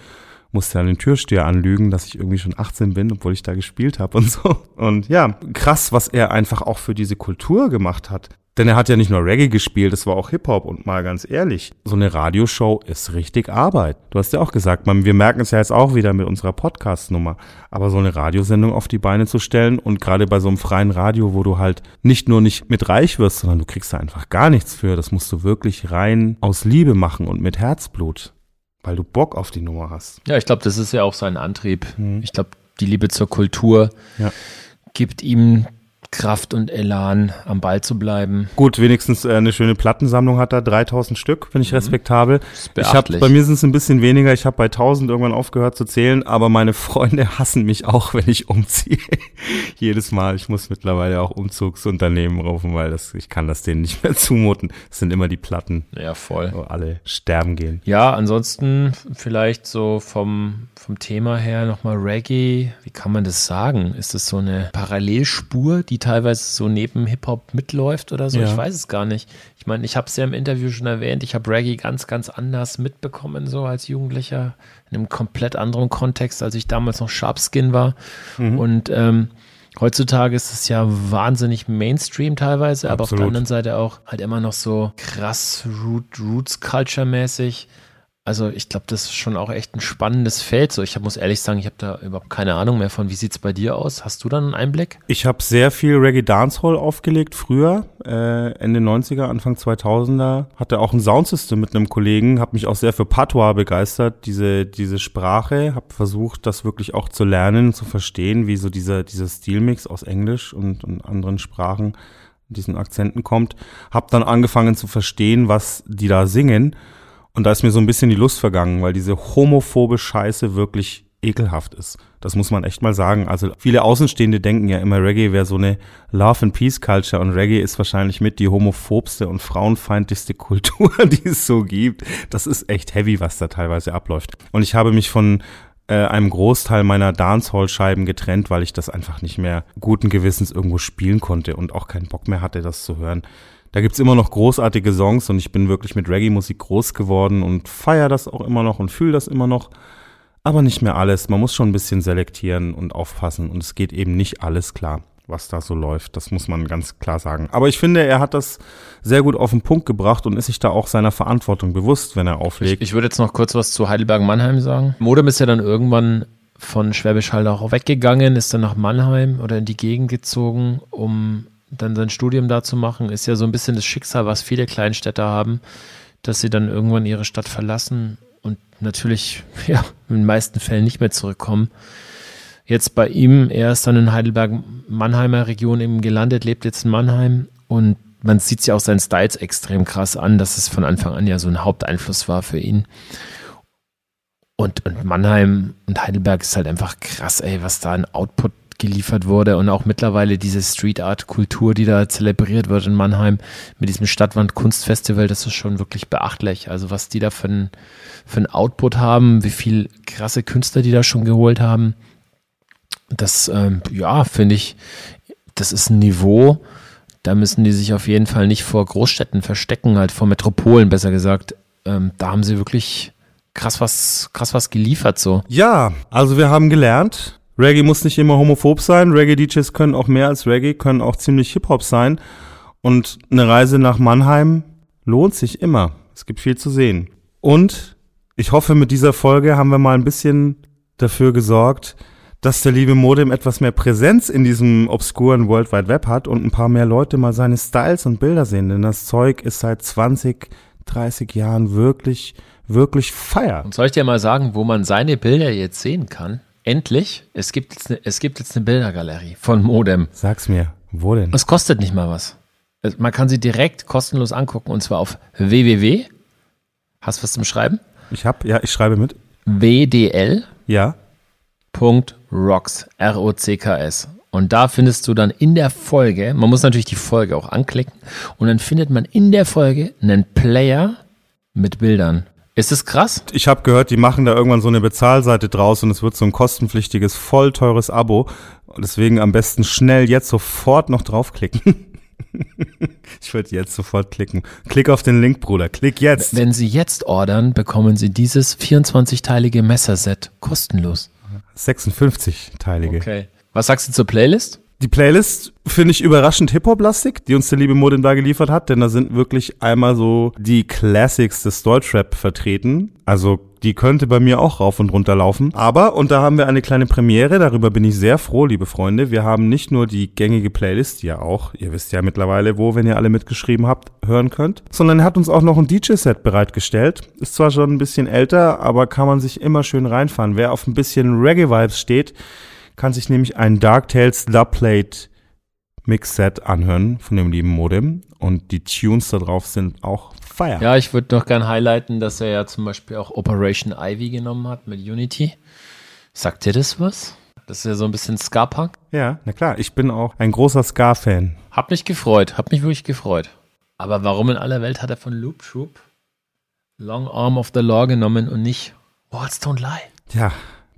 Musste dann den Türsteher anlügen, dass ich irgendwie schon 18 bin, obwohl ich da gespielt habe und so. Und ja, krass, was er einfach auch für diese Kultur gemacht hat. Denn er hat ja nicht nur Reggae gespielt, es war auch Hip-Hop und mal ganz ehrlich, so eine Radioshow ist richtig Arbeit. Du hast ja auch gesagt, man, wir merken es ja jetzt auch wieder mit unserer Podcast-Nummer. Aber so eine Radiosendung auf die Beine zu stellen und gerade bei so einem freien Radio, wo du halt nicht nur nicht mit reich wirst, sondern du kriegst da einfach gar nichts für, das musst du wirklich rein aus Liebe machen und mit Herzblut, weil du Bock auf die Nummer hast. Ja, ich glaube, das ist ja auch sein Antrieb. Ich glaube, die Liebe zur Kultur Ja. gibt ihm Kraft und Elan, am Ball zu bleiben. Gut, wenigstens äh, eine schöne Plattensammlung hat er, 3000 Stück, finde ich respektabel. ist Ich hab, bei mir sind es ein bisschen weniger, ich habe bei 1000 irgendwann aufgehört zu zählen, aber meine Freunde hassen mich auch, wenn ich umziehe. Jedes Mal, ich muss mittlerweile auch Umzugsunternehmen rufen, weil das, ich kann das denen nicht mehr zumuten. Es sind immer die Platten, Ja, voll. wo alle sterben gehen. Ja, ansonsten vielleicht so vom, vom Thema her nochmal Reggae. Wie kann man das sagen? Ist das so eine Parallelspur, die teilweise so neben Hip-Hop mitläuft oder so. Ja. Ich weiß es gar nicht. Ich meine, ich habe es ja im Interview schon erwähnt, ich habe Reggae ganz, ganz anders mitbekommen, so als Jugendlicher, in einem komplett anderen Kontext, als ich damals noch Sharpskin war. Mhm. Und ähm, heutzutage ist es ja wahnsinnig Mainstream teilweise, aber auf der anderen Seite auch halt immer noch so krass Root, Roots-Culture-mäßig. Also ich glaube, das ist schon auch echt ein spannendes Feld. So, ich muss ehrlich sagen, ich habe da überhaupt keine Ahnung mehr von. Wie sieht's bei dir aus? Hast du dann einen Einblick? Ich habe sehr viel Reggae Dancehall aufgelegt früher, äh, Ende 90er, Anfang 2000er. Hatte auch ein Soundsystem mit einem Kollegen, habe mich auch sehr für Patois begeistert, diese, diese Sprache. Habe versucht, das wirklich auch zu lernen, zu verstehen, wie so dieser, dieser Stilmix aus Englisch und, und anderen Sprachen, diesen Akzenten kommt. Habe dann angefangen zu verstehen, was die da singen. Und da ist mir so ein bisschen die Lust vergangen, weil diese homophobe Scheiße wirklich ekelhaft ist. Das muss man echt mal sagen. Also viele Außenstehende denken ja immer, Reggae wäre so eine Love and Peace Culture und Reggae ist wahrscheinlich mit die homophobste und frauenfeindlichste Kultur, die es so gibt. Das ist echt heavy, was da teilweise abläuft. Und ich habe mich von äh, einem Großteil meiner Dancehall-Scheiben getrennt, weil ich das einfach nicht mehr guten Gewissens irgendwo spielen konnte und auch keinen Bock mehr hatte, das zu hören. Da gibt's immer noch großartige Songs und ich bin wirklich mit Reggae-Musik groß geworden und feier das auch immer noch und fühle das immer noch. Aber nicht mehr alles. Man muss schon ein bisschen selektieren und aufpassen und es geht eben nicht alles klar, was da so läuft. Das muss man ganz klar sagen. Aber ich finde, er hat das sehr gut auf den Punkt gebracht und ist sich da auch seiner Verantwortung bewusst, wenn er auflegt. Ich, ich würde jetzt noch kurz was zu Heidelberg-Mannheim sagen. Modem ist ja dann irgendwann von Schwäbisch Hall auch weggegangen, ist dann nach Mannheim oder in die Gegend gezogen, um dann sein Studium da zu machen. Ist ja so ein bisschen das Schicksal, was viele Kleinstädter haben, dass sie dann irgendwann ihre Stadt verlassen und natürlich, ja, in den meisten Fällen nicht mehr zurückkommen. Jetzt bei ihm, er ist dann in Heidelberg-Mannheimer Region eben gelandet, lebt jetzt in Mannheim und man sieht sich auch seinen Styles extrem krass an, dass es von Anfang an ja so ein Haupteinfluss war für ihn. Und, und Mannheim und Heidelberg ist halt einfach krass, ey, was da an Output geliefert wurde und auch mittlerweile diese Street Art Kultur, die da zelebriert wird in Mannheim mit diesem Stadtwand Kunstfestival, das ist schon wirklich beachtlich. Also was die da für ein, für ein Output haben, wie viel krasse Künstler die da schon geholt haben, das, ähm, ja, finde ich, das ist ein Niveau, da müssen die sich auf jeden Fall nicht vor Großstädten verstecken, halt vor Metropolen, besser gesagt. Ähm, da haben sie wirklich krass was, krass was geliefert, so. Ja, also wir haben gelernt, Reggae muss nicht immer homophob sein. Reggae-DJs können auch mehr als Reggae, können auch ziemlich Hip-Hop sein. Und eine Reise nach Mannheim lohnt sich immer. Es gibt viel zu sehen. Und ich hoffe, mit dieser Folge haben wir mal ein bisschen dafür gesorgt, dass der liebe Modem etwas mehr Präsenz in diesem obskuren World Wide Web hat und ein paar mehr Leute mal seine Styles und Bilder sehen. Denn das Zeug ist seit 20, 30 Jahren wirklich, wirklich feier. Und soll ich dir mal sagen, wo man seine Bilder jetzt sehen kann? Endlich, es gibt jetzt eine, es gibt jetzt eine Bildergalerie von Modem. Sag's mir, wo denn? Es kostet nicht mal was. Man kann sie direkt kostenlos angucken und zwar auf www. Hast was zum Schreiben? Ich hab, ja, ich schreibe mit. wdl. Ja. Rocks, R-O-C-K-S. Und da findest du dann in der Folge, man muss natürlich die Folge auch anklicken, und dann findet man in der Folge einen Player mit Bildern. Ist es krass? Ich habe gehört, die machen da irgendwann so eine Bezahlseite draus und es wird so ein kostenpflichtiges, voll teures Abo. Deswegen am besten schnell jetzt sofort noch draufklicken. ich würde jetzt sofort klicken. Klick auf den Link, Bruder. Klick jetzt. Wenn Sie jetzt ordern, bekommen Sie dieses 24-teilige Messerset kostenlos. 56-teilige. Okay. Was sagst du zur Playlist? Die Playlist finde ich überraschend Hip-Hop-lastig, die uns der liebe Modin da geliefert hat, denn da sind wirklich einmal so die Classics des Deutschrap vertreten. Also die könnte bei mir auch rauf und runter laufen. Aber, und da haben wir eine kleine Premiere, darüber bin ich sehr froh, liebe Freunde. Wir haben nicht nur die gängige Playlist, die ihr auch, ihr wisst ja mittlerweile wo, wenn ihr alle mitgeschrieben habt, hören könnt, sondern er hat uns auch noch ein DJ-Set bereitgestellt. Ist zwar schon ein bisschen älter, aber kann man sich immer schön reinfahren. Wer auf ein bisschen Reggae-Vibes steht, kann sich nämlich ein Dark Tales Dubplate Mix-Set anhören von dem lieben Modem. Und die Tunes da drauf sind auch fire. Ja, ich würde noch gern highlighten, dass er ja zum Beispiel auch Operation Ivy genommen hat mit Unity. Sagt dir das was? Das ist ja so ein bisschen Ska-Punk. Ja, na klar. Ich bin auch ein großer Ska-Fan. Hab mich gefreut, hab mich wirklich gefreut. Aber warum in aller Welt hat er von Loop Troop Long Arm of the Law genommen und nicht Walls Don't Lie? Ja,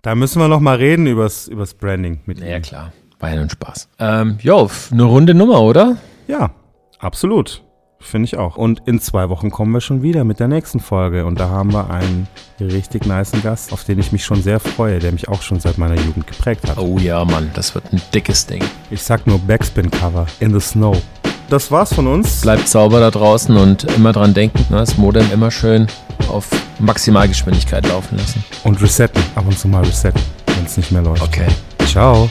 da müssen wir noch mal reden übers, übers Branding mit ihm. klar. War ja nun Spaß. Ähm, jo, eine runde Nummer, oder? Ja, absolut. Finde ich auch. Und in zwei Wochen kommen wir schon wieder mit der nächsten Folge. Und da haben wir einen richtig niceen Gast, auf den ich mich schon sehr freue, der mich auch schon seit meiner Jugend geprägt hat. Oh ja, Mann, das wird ein dickes Ding. Ich sag nur Backspin-Cover in the Snow. Das war's von uns. Bleibt sauber da draußen und immer dran denken, ne, das Modem immer schön auf Maximalgeschwindigkeit laufen lassen. Und resetten. Ab und zu mal resetten, wenn es nicht mehr läuft. Okay. Ciao.